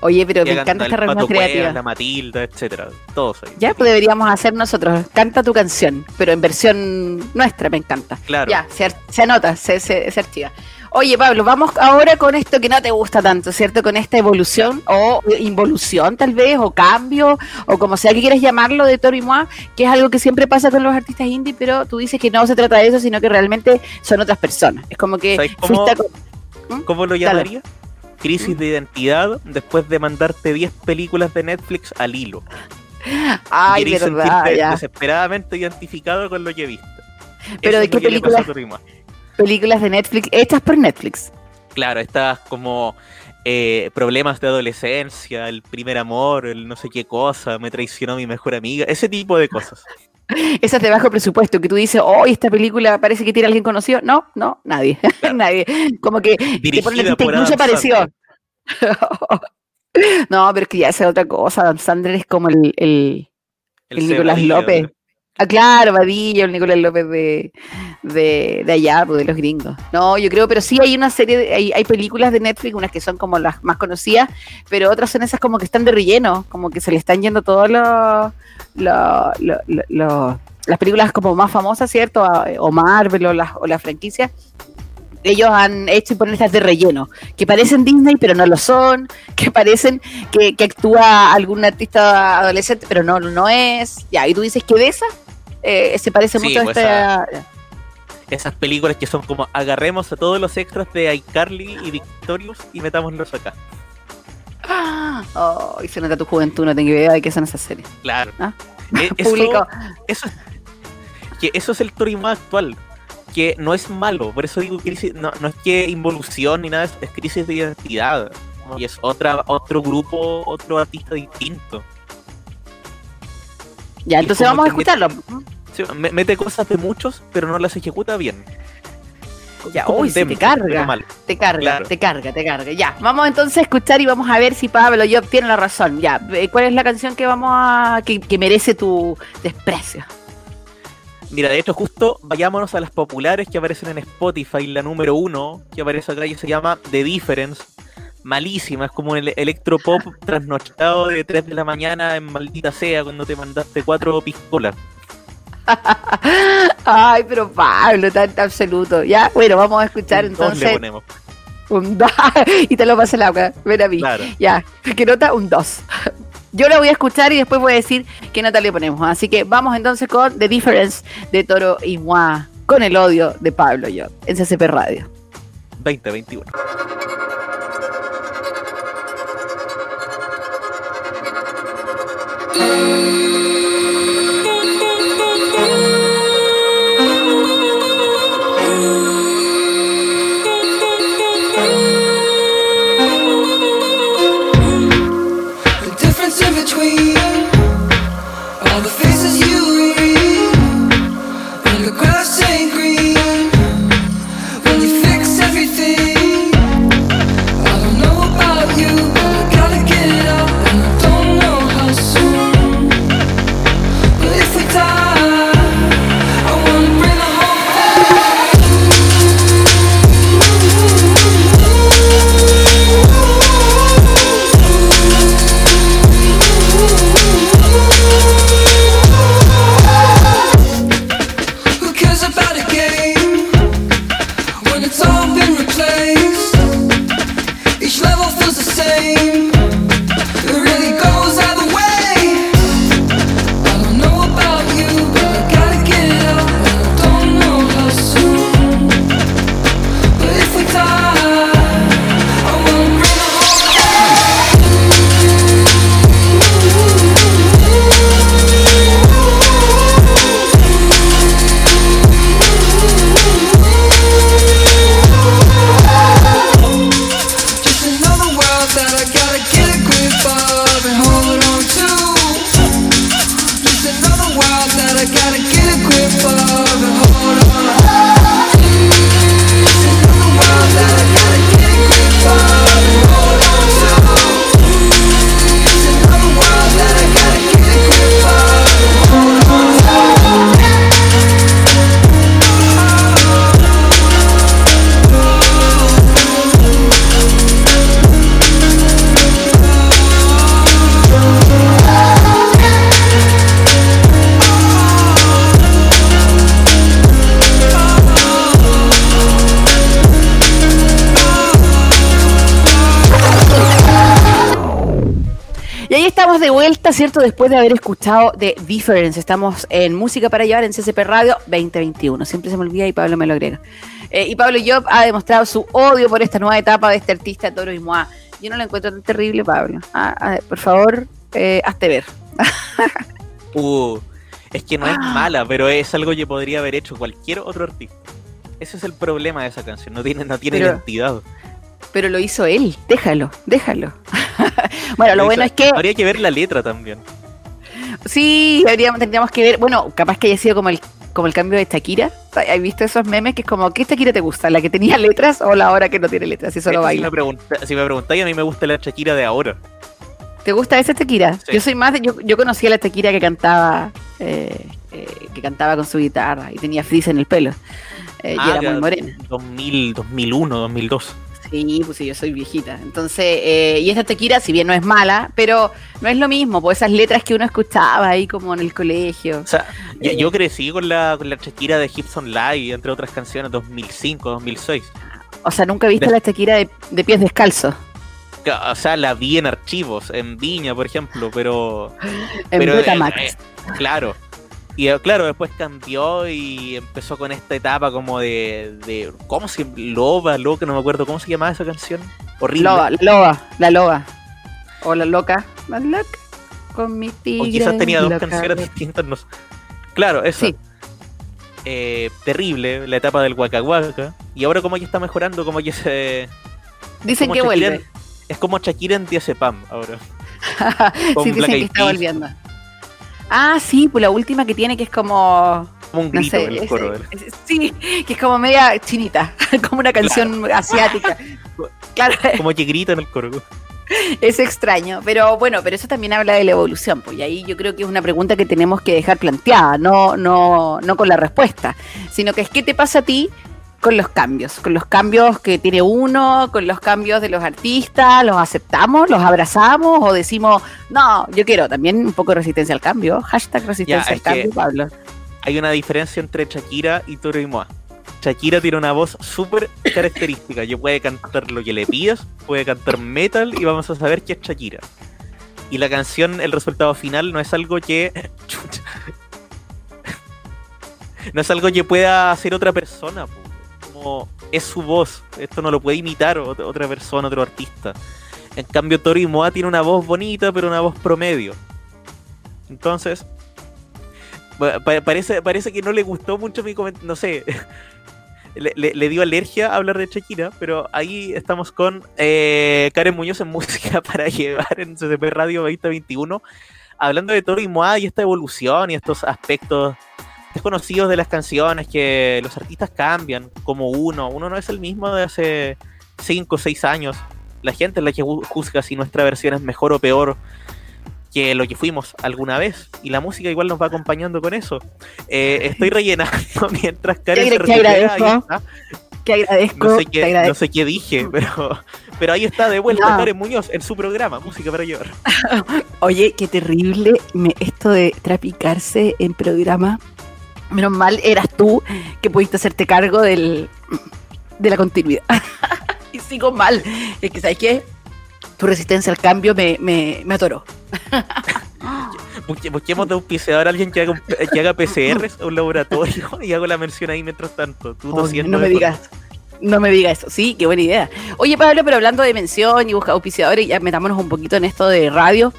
Oye, pero me encanta esta reunión creativa. la Matilda, etcétera. Todos ahí. Ya, pues deberíamos hacer nosotros. Canta tu canción, pero en versión nuestra, me encanta. Claro. Ya, se, ar- se anota, se, se, se archiva. Oye, Pablo, vamos ahora con esto que no te gusta tanto, ¿cierto? Con esta evolución o involución tal vez, o cambio, o como sea que quieras llamarlo de Toro y Moi, que es algo que siempre pasa con los artistas indie, pero tú dices que no se trata de eso, sino que realmente son otras personas. Es como que ¿Sabes cómo- fuiste a- ¿Cómo lo Dale. llamaría? Crisis de identidad después de mandarte 10 películas de Netflix al hilo. Ay, Querís verdad, sentirte ya. desesperadamente identificado con lo que viste. Pero Eso ¿de qué lo que a. Películas de Netflix, hechas por Netflix. Claro, estas como eh, problemas de adolescencia, el primer amor, el no sé qué cosa, me traicionó mi mejor amiga, ese tipo de cosas. Esas de bajo presupuesto, que tú dices, oh, esta película parece que tiene alguien conocido. No, no, nadie. nadie. Como que lista, por incluso Adam apareció. No, pero es que ya esa es otra cosa. Dan Sandler es como el, el, El el Nicolás López. Ah, claro, Vadillo, el Nicolás López de, de, de allá, pues, de los gringos. No, yo creo, pero sí hay una serie, de- hay, hay películas de Netflix, unas que son como las más conocidas, pero otras son esas como que están de relleno, como que se le están yendo todos los, los- los- las películas como más famosas, ¿cierto? A- O Marvel o las, o las franquicias. Ellos han hecho y ponen estas de relleno, que parecen Disney, pero no lo son, que parecen que, actúa algún artista adolescente, pero no, no es. Ya, y tú dices que de esa eh, se parece Sí, mucho pues a esta. Esas películas que son como agarremos a todos los extras de iCarly y Victorious y metámoslos acá. Oh, y se nota tu juventud, no tengo idea de qué son esas series. Claro. Ah. Eh, eso, Público. eso, es- que eso es el Torima actual. Que no es malo, por eso digo crisis, no, no es que involución ni nada, es, es crisis de identidad. Y es otra, otro grupo, otro artista distinto. Ya, entonces vamos a mete- escucharlo. Mete cosas de muchos, pero no las ejecuta bien. Ya, uy, te carga. Te carga, Claro. te carga, te carga. Ya, vamos entonces a escuchar y vamos a ver si Pablo yo tiene la razón. Ya, eh, ¿cuál es la canción que vamos a. que, que merece tu desprecio? Mira, de hecho, justo vayámonos a las populares que aparecen en Spotify. La número uno que aparece acá y se llama The Difference. Malísima, es como ele- electropop trasnochado de 3 de la mañana en maldita sea cuando te mandaste cuatro piscolas. Ay, pero Pablo, tan absoluto. Ya, bueno, vamos a escuchar Un dos le entonces. ponemos. Un 2 y te lo pasa el agua. Ven a mí. Claro. Ya, ¿qué nota? Un 2. Yo lo voy a escuchar y después voy a decir qué nota le ponemos. Así que vamos entonces con The Difference de Toro y Moi, con el odio de Pablo yo, en CCP Radio. 2021. The de vuelta, ¿cierto? Después de haber escuchado The Difference. Estamos en Música para Llevar en CCP Radio 2021. Siempre se me olvida y Pablo me lo agrega. Eh, y Pablo Job ha demostrado su odio por esta nueva etapa de este artista Toro y Moa. Yo no lo encuentro tan terrible, Pablo. Ah, ah, por favor, eh, hazte ver. Uh, es que no es mala, pero es algo que podría haber hecho cualquier otro artista. Ese es el problema de esa canción, no tiene, no tiene Pero- identidad. Pero lo hizo él. Déjalo, déjalo. bueno, lo Lo bueno hizo- es que Habría que ver la letra también. sí, habríamos, tendríamos que ver. Bueno, capaz que haya sido como el, como el cambio de Shakira. ¿Has visto esos memes que es como, ¿qué Shakira te gusta? ¿La que tenía letras o la ahora que no tiene letras y solo Esto, si, baila? me pregunta, si me preguntáis, a mí me gusta la Shakira de ahora. ¿Te gusta esa Shakira? Sí. Yo soy más de, yo, yo conocí a la Shakira que cantaba eh, eh, que cantaba con su guitarra y tenía frizz en el pelo. Eh, y Ah, era muy morena. 2000, 2001, 2002. Sí, pues sí, yo soy viejita. Entonces, eh, y esta Shakira, si bien no es mala, pero no es lo mismo, pues esas letras que uno escuchaba ahí como en el colegio. O sea, yo, Eh. yo crecí con la, con la Shakira de Gibson Live, entre otras canciones, 2005, 2006. O sea, nunca viste De- la Shakira de, de pies descalzos O sea, la vi en archivos, en Viña, por ejemplo, pero... en pero, Betamax. eh, claro. Y eh, claro, después cambió y empezó con esta etapa como de... de ¿Cómo se Loba, loca, no me acuerdo cómo se llamaba esa canción. Horrible. Loba, la loba, la loba. O la loca. La loca. Con mi tigre. O quizás tenía dos loca. canciones distintas. No sé. Claro, eso. Sí. terrible, la etapa del Waka Waka. Y ahora como que está mejorando, como que se... Dicen que Shakira vuelve. es como Shakira en Diazepam ahora. sí, Black dicen que está volviendo. Ah, sí, pues la última que tiene que es como. Como un No grito sé. en el es- coro. es- sí, que es como media chinita. como una canción asiática. Claro, Como que grita en el coro. es extraño. Pero bueno, pero eso también habla de la evolución. Pues y ahí yo creo que es una pregunta que tenemos que dejar planteada. No, no, no con la respuesta. Sino que es qué te pasa a ti con los cambios, con los cambios que tiene uno, con los cambios de los artistas, los aceptamos, los abrazamos o decimos, no, yo quiero también un poco de resistencia al cambio, hashtag resistencia Ya, al cambio, Pablo. Hay una diferencia entre Shakira y Toro y Moa. Shakira tiene una voz súper característica. Yo puede cantar lo que le pidas, puede cantar metal y vamos a saber que es Shakira. Y la canción, el resultado final, no es algo que. No es algo que pueda hacer otra persona. po. Es su voz. Esto no lo puede imitar ot- otra persona, otro artista. En cambio, Toro y Moa tiene una voz bonita, pero una voz promedio. Entonces, pa- pa- parece, parece que no le gustó mucho mi comentario. No sé. Le, dio alergia a hablar de Shakira, pero ahí estamos con eh, Karen Muñoz en música para llevar en CCP Radio 2021, hablando de Toro y Moa y esta evolución y estos aspectos desconocidos de las canciones, que los artistas cambian como uno. Uno no es el mismo de hace 5 o 6 años. La gente es la que ju- juzga si nuestra versión es mejor o peor que lo que fuimos alguna vez. Y la música igual nos va acompañando con eso. Eh, estoy rellenando mientras Karen se agradezco. Que agradezco, No sé qué, agradezco. no sé qué dije, pero, pero ahí está de vuelta No. Karen Muñoz en su programa, Música para Llevar. Oye, qué terrible me, esto de trapicarse en programa. Menos mal eras tú que pudiste hacerte cargo del, de la continuidad. y sigo mal. Es que, ¿sabes qué? Tu resistencia al cambio me, me, me atoró. Busque- Busquemos de auspiciador a alguien que haga, que haga PCRs a un laboratorio y hago la mención ahí mientras tanto. Tú tosiendo no me digas. No me digas eso. Sí, qué buena idea. Oye, Pablo, pero hablando de mención y busca auspiciadores, ya metámonos un poquito en esto de radio.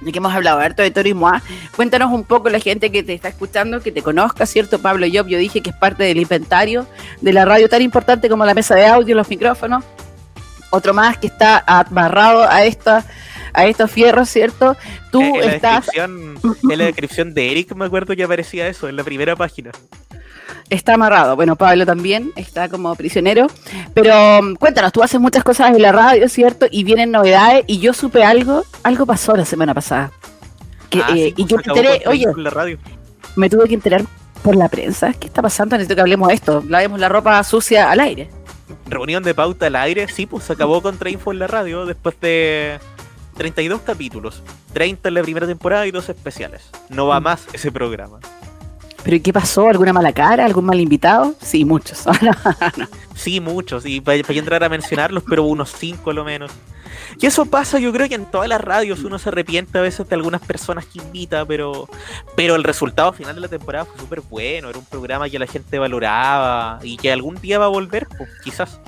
De que hemos hablado harto de Toro y Moa. Cuéntanos un poco la gente que te está escuchando, que te conozca, ¿cierto? Pablo Job, yo dije que es parte del inventario de la radio tan importante como la mesa de audio, los micrófonos. Otro más que está amarrado a esta a estos fierros, ¿cierto? Tú en, la estás descripción, en la descripción de Eric me acuerdo que aparecía eso, en la primera página. Está amarrado. Bueno, Pablo también está como prisionero. Pero um, cuéntanos, tú haces muchas cosas en la radio, ¿cierto? Y vienen novedades. Y yo supe algo, algo pasó la semana pasada. Que, Ah, eh, sí, y pues, yo me enteré, oye, la radio. me tuve que enterar por la prensa. ¿Qué está pasando? Necesito que hablemos de esto. Lavemos la ropa sucia al aire. Reunión de pauta al aire, sí, pues se acabó contra Info en la radio después de 32 capítulos. 30 en la primera temporada y dos especiales. No va Mm. más ese programa. ¿Pero ¿y qué pasó? ¿Alguna mala cara? ¿Algún mal invitado? Sí, muchos. Sí, muchos, y para entrar a mencionarlos, pero unos 5 a lo menos. Y eso pasa, yo creo que en todas las radios uno se arrepiente a veces de algunas personas que invita, pero, pero el resultado final de la temporada fue súper bueno. Era un programa que la gente valoraba y que algún día va a volver, pues, quizás.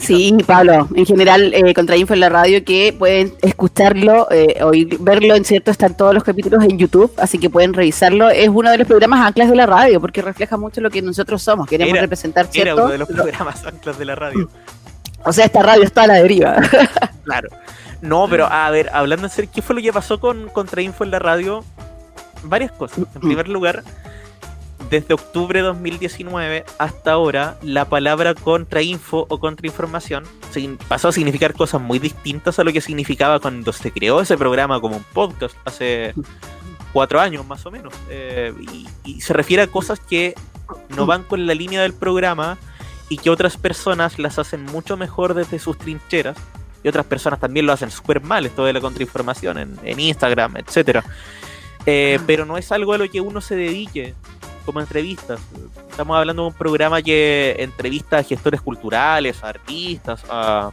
Sí, Pablo, en general, eh, Contrainfo en la radio, que pueden escucharlo, eh, oír, verlo, en cierto, están todos los capítulos en YouTube, así que pueden revisarlo. Es uno de los programas anclas de la radio, porque refleja mucho lo que nosotros somos, queremos Era- representar, Era ¿cierto? uno de los programas anclas de la radio. O sea, esta radio está a la deriva. Claro. No, pero a ver, hablando en serio, ¿qué fue lo que pasó con Contrainfo en la radio? Varias cosas. En primer lugar, desde octubre de 2019 hasta ahora, la palabra contrainfo o contrainformación pasó a significar cosas muy distintas a lo que significaba cuando se creó ese programa como un podcast hace cuatro años más o menos. Eh, y, y se refiere a cosas que no van con la línea del programa y que otras personas las hacen mucho mejor desde sus trincheras y otras personas también lo hacen súper mal, esto de la contrainformación en, en Instagram, etcétera. Eh, pero no es algo a lo que uno se dedique como entrevistas. Estamos hablando de un programa que entrevista a gestores culturales, a artistas, a,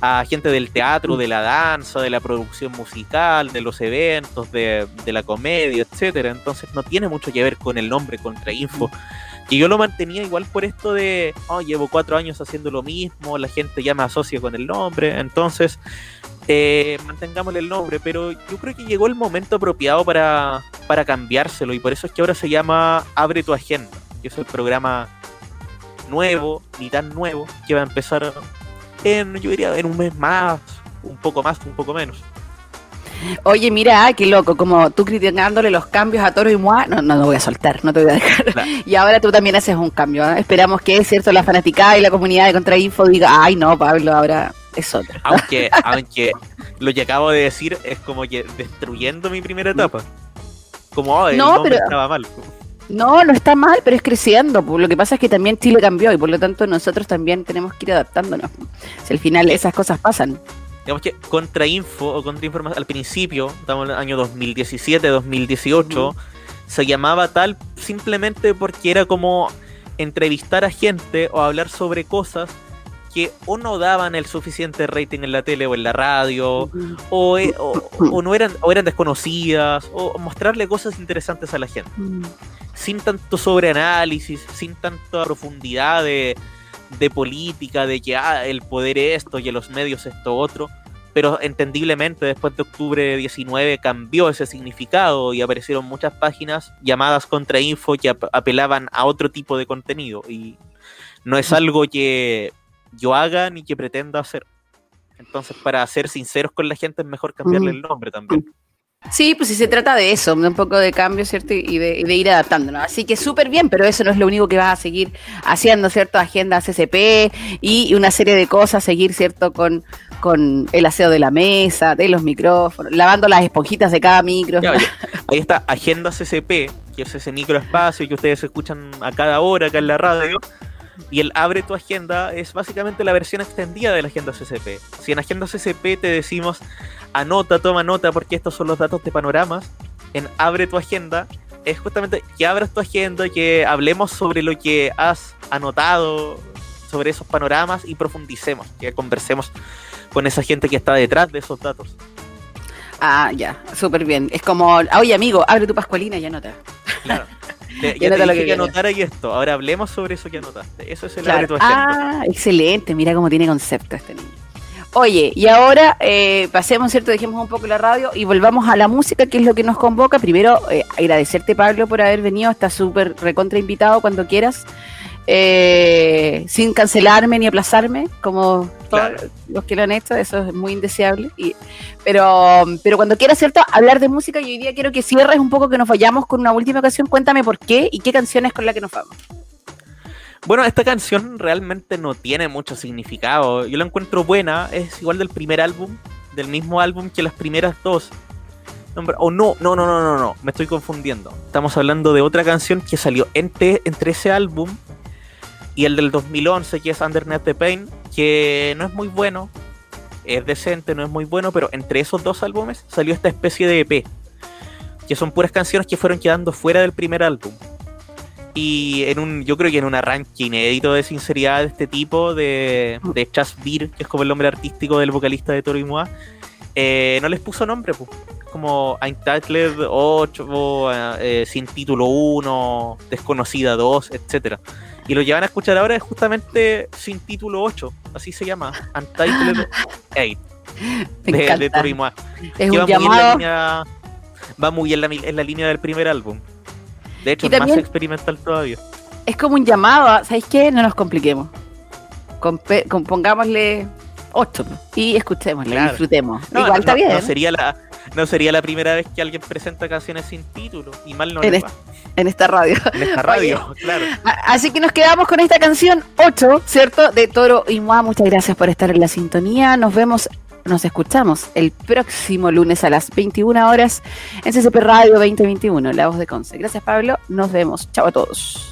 a gente del teatro, de la danza, de la producción musical, de los eventos, de, la comedia, etcétera. Entonces no tiene mucho que ver con el nombre Contrainfo. Y yo lo mantenía igual por esto de, oh, llevo cuatro años haciendo lo mismo, la gente ya me asocia con el nombre, entonces eh, mantengámosle el nombre, pero yo creo que llegó el momento apropiado para, para cambiárselo y por eso es que ahora se llama Abre tu Agenda, que es el programa nuevo, ni tan nuevo, que va a empezar en, yo diría, en un mes más, un poco más, un poco menos. Oye, mira, qué loco, como tú criticándole los cambios a Toro y Moa, no, no, no voy a soltar, no te voy a dejar. Claro. Y ahora tú también haces un cambio. ¿ah? Esperamos que, es cierto, la fanaticada y la comunidad de Contrainfo diga, ay, no, Pablo, ahora es otro. Aunque, aunque lo que acabo de decir es como que destruyendo mi primera etapa. Como, oh, el No, pero- estaba mal. No, no está mal, pero es creciendo. Lo que pasa es que también Chile cambió y por lo tanto nosotros también tenemos que ir adaptándonos. Si al final esas cosas pasan. Digamos que contrainfo o contrainformación al principio, estamos en el año 2017, 2018, se llamaba tal simplemente porque era como entrevistar a gente o hablar sobre cosas que o no daban el suficiente rating en la tele o en la radio, o, eh, o- o no eran, o eran desconocidas, o mostrarle cosas interesantes a la gente. sin tanto sobreanálisis, sin tanta profundidad de, de política, de que ah, el poder es esto y los medios esto otro. Pero entendiblemente después de octubre 19 cambió ese significado y aparecieron muchas páginas llamadas contrainfo que ap- apelaban a otro tipo de contenido. Y no es algo que yo haga ni que pretenda hacer. Entonces, para ser sinceros con la gente, es mejor cambiarle el nombre también. Sí, pues si se trata de eso, de un poco de cambio, ¿cierto? Y de, y de ir adaptándonos. Así que súper bien, pero eso no es lo único que vas a seguir haciendo, ¿cierto? Agenda CCP y una serie de cosas, seguir, ¿cierto? Con, con el aseo de la mesa, de los micrófonos, lavando las esponjitas de cada micro. Ya, oye, ahí está Agenda CCP, que es ese microespacio que ustedes escuchan a cada hora acá en la radio. Y el Abre tu Agenda es básicamente la versión extendida de la Agenda CCP. Si en Agenda CCP te decimos anota, toma nota porque estos son los datos de panoramas, en Abre tu Agenda es justamente que abras tu agenda, que hablemos sobre lo que has anotado sobre esos panoramas y profundicemos, que conversemos con esa gente que está detrás de esos datos. Ah, ya, súper bien. Es como, oye amigo, abre tu pascualina y anota. Claro. Te- Ya te nota lo dije que que viene. anotara y esto. Ahora hablemos sobre eso que anotaste. Eso es el Claro. Ah, excelente, mira cómo tiene concepto este niño. Oye, y ahora eh, pasemos, ¿cierto? Dejemos un poco la radio y volvamos a la música, que es lo que nos convoca. Primero, eh, agradecerte, Pablo, por haber venido. Estás súper recontra invitado cuando quieras. Eh, sin cancelarme ni aplazarme, como todos Claro. los que lo han hecho, eso es muy indeseable. Y, pero, pero cuando quieras, ¿cierto? Hablar de música, y hoy día quiero que cierres un poco, que nos vayamos con una última canción. Cuéntame por qué y qué canción es con la que nos vamos. Bueno, esta canción realmente no tiene mucho significado. Yo la encuentro buena. Es igual del primer álbum. Del mismo álbum que las primeras dos. O no, no, no, no, no, no. Me estoy confundiendo. Estamos hablando de otra canción que salió entre, entre ese álbum y el del 2011, que es Underneath the Pain, que no es muy bueno. Es decente, no es muy bueno, pero entre esos dos álbumes salió esta especie de EP. Que son puras canciones que fueron quedando fuera del primer álbum. Y en un, yo creo que en un arranque inédito de sinceridad de este tipo, de, de Chas Beer, que es como el nombre artístico del vocalista de Toro y Moa, eh, no les puso nombre, pues. Como Untitled 8, eh, Sin Título 1, Desconocida 2, etcétera. Y lo llevan a escuchar ahora es justamente Sin Título 8, así se llama, Untitled 8, Me de, de encanta. Toro y Moa. Es que un va muy, en la llamado. línea, va muy en la, en la línea del primer álbum. De hecho, Y es más experimental todavía. Es como un llamado, a- ¿sabéis qué? No nos compliquemos. Compe- compongámosle 8 y escuchémosle, Claro. disfrutemos. No, Igual no, está bien. No sería, la, no sería la primera vez que alguien presenta canciones sin título. Y mal no En le este- va. en esta radio. En esta radio, claro. Así que nos quedamos con esta canción 8, ¿cierto? De Toro y Moa. Muchas gracias por estar en la sintonía. Nos vemos, nos escuchamos el próximo lunes a las 21 horas en CCP Radio 2021, La Voz de Conce. Gracias, Pablo. Nos vemos. Chao a todos.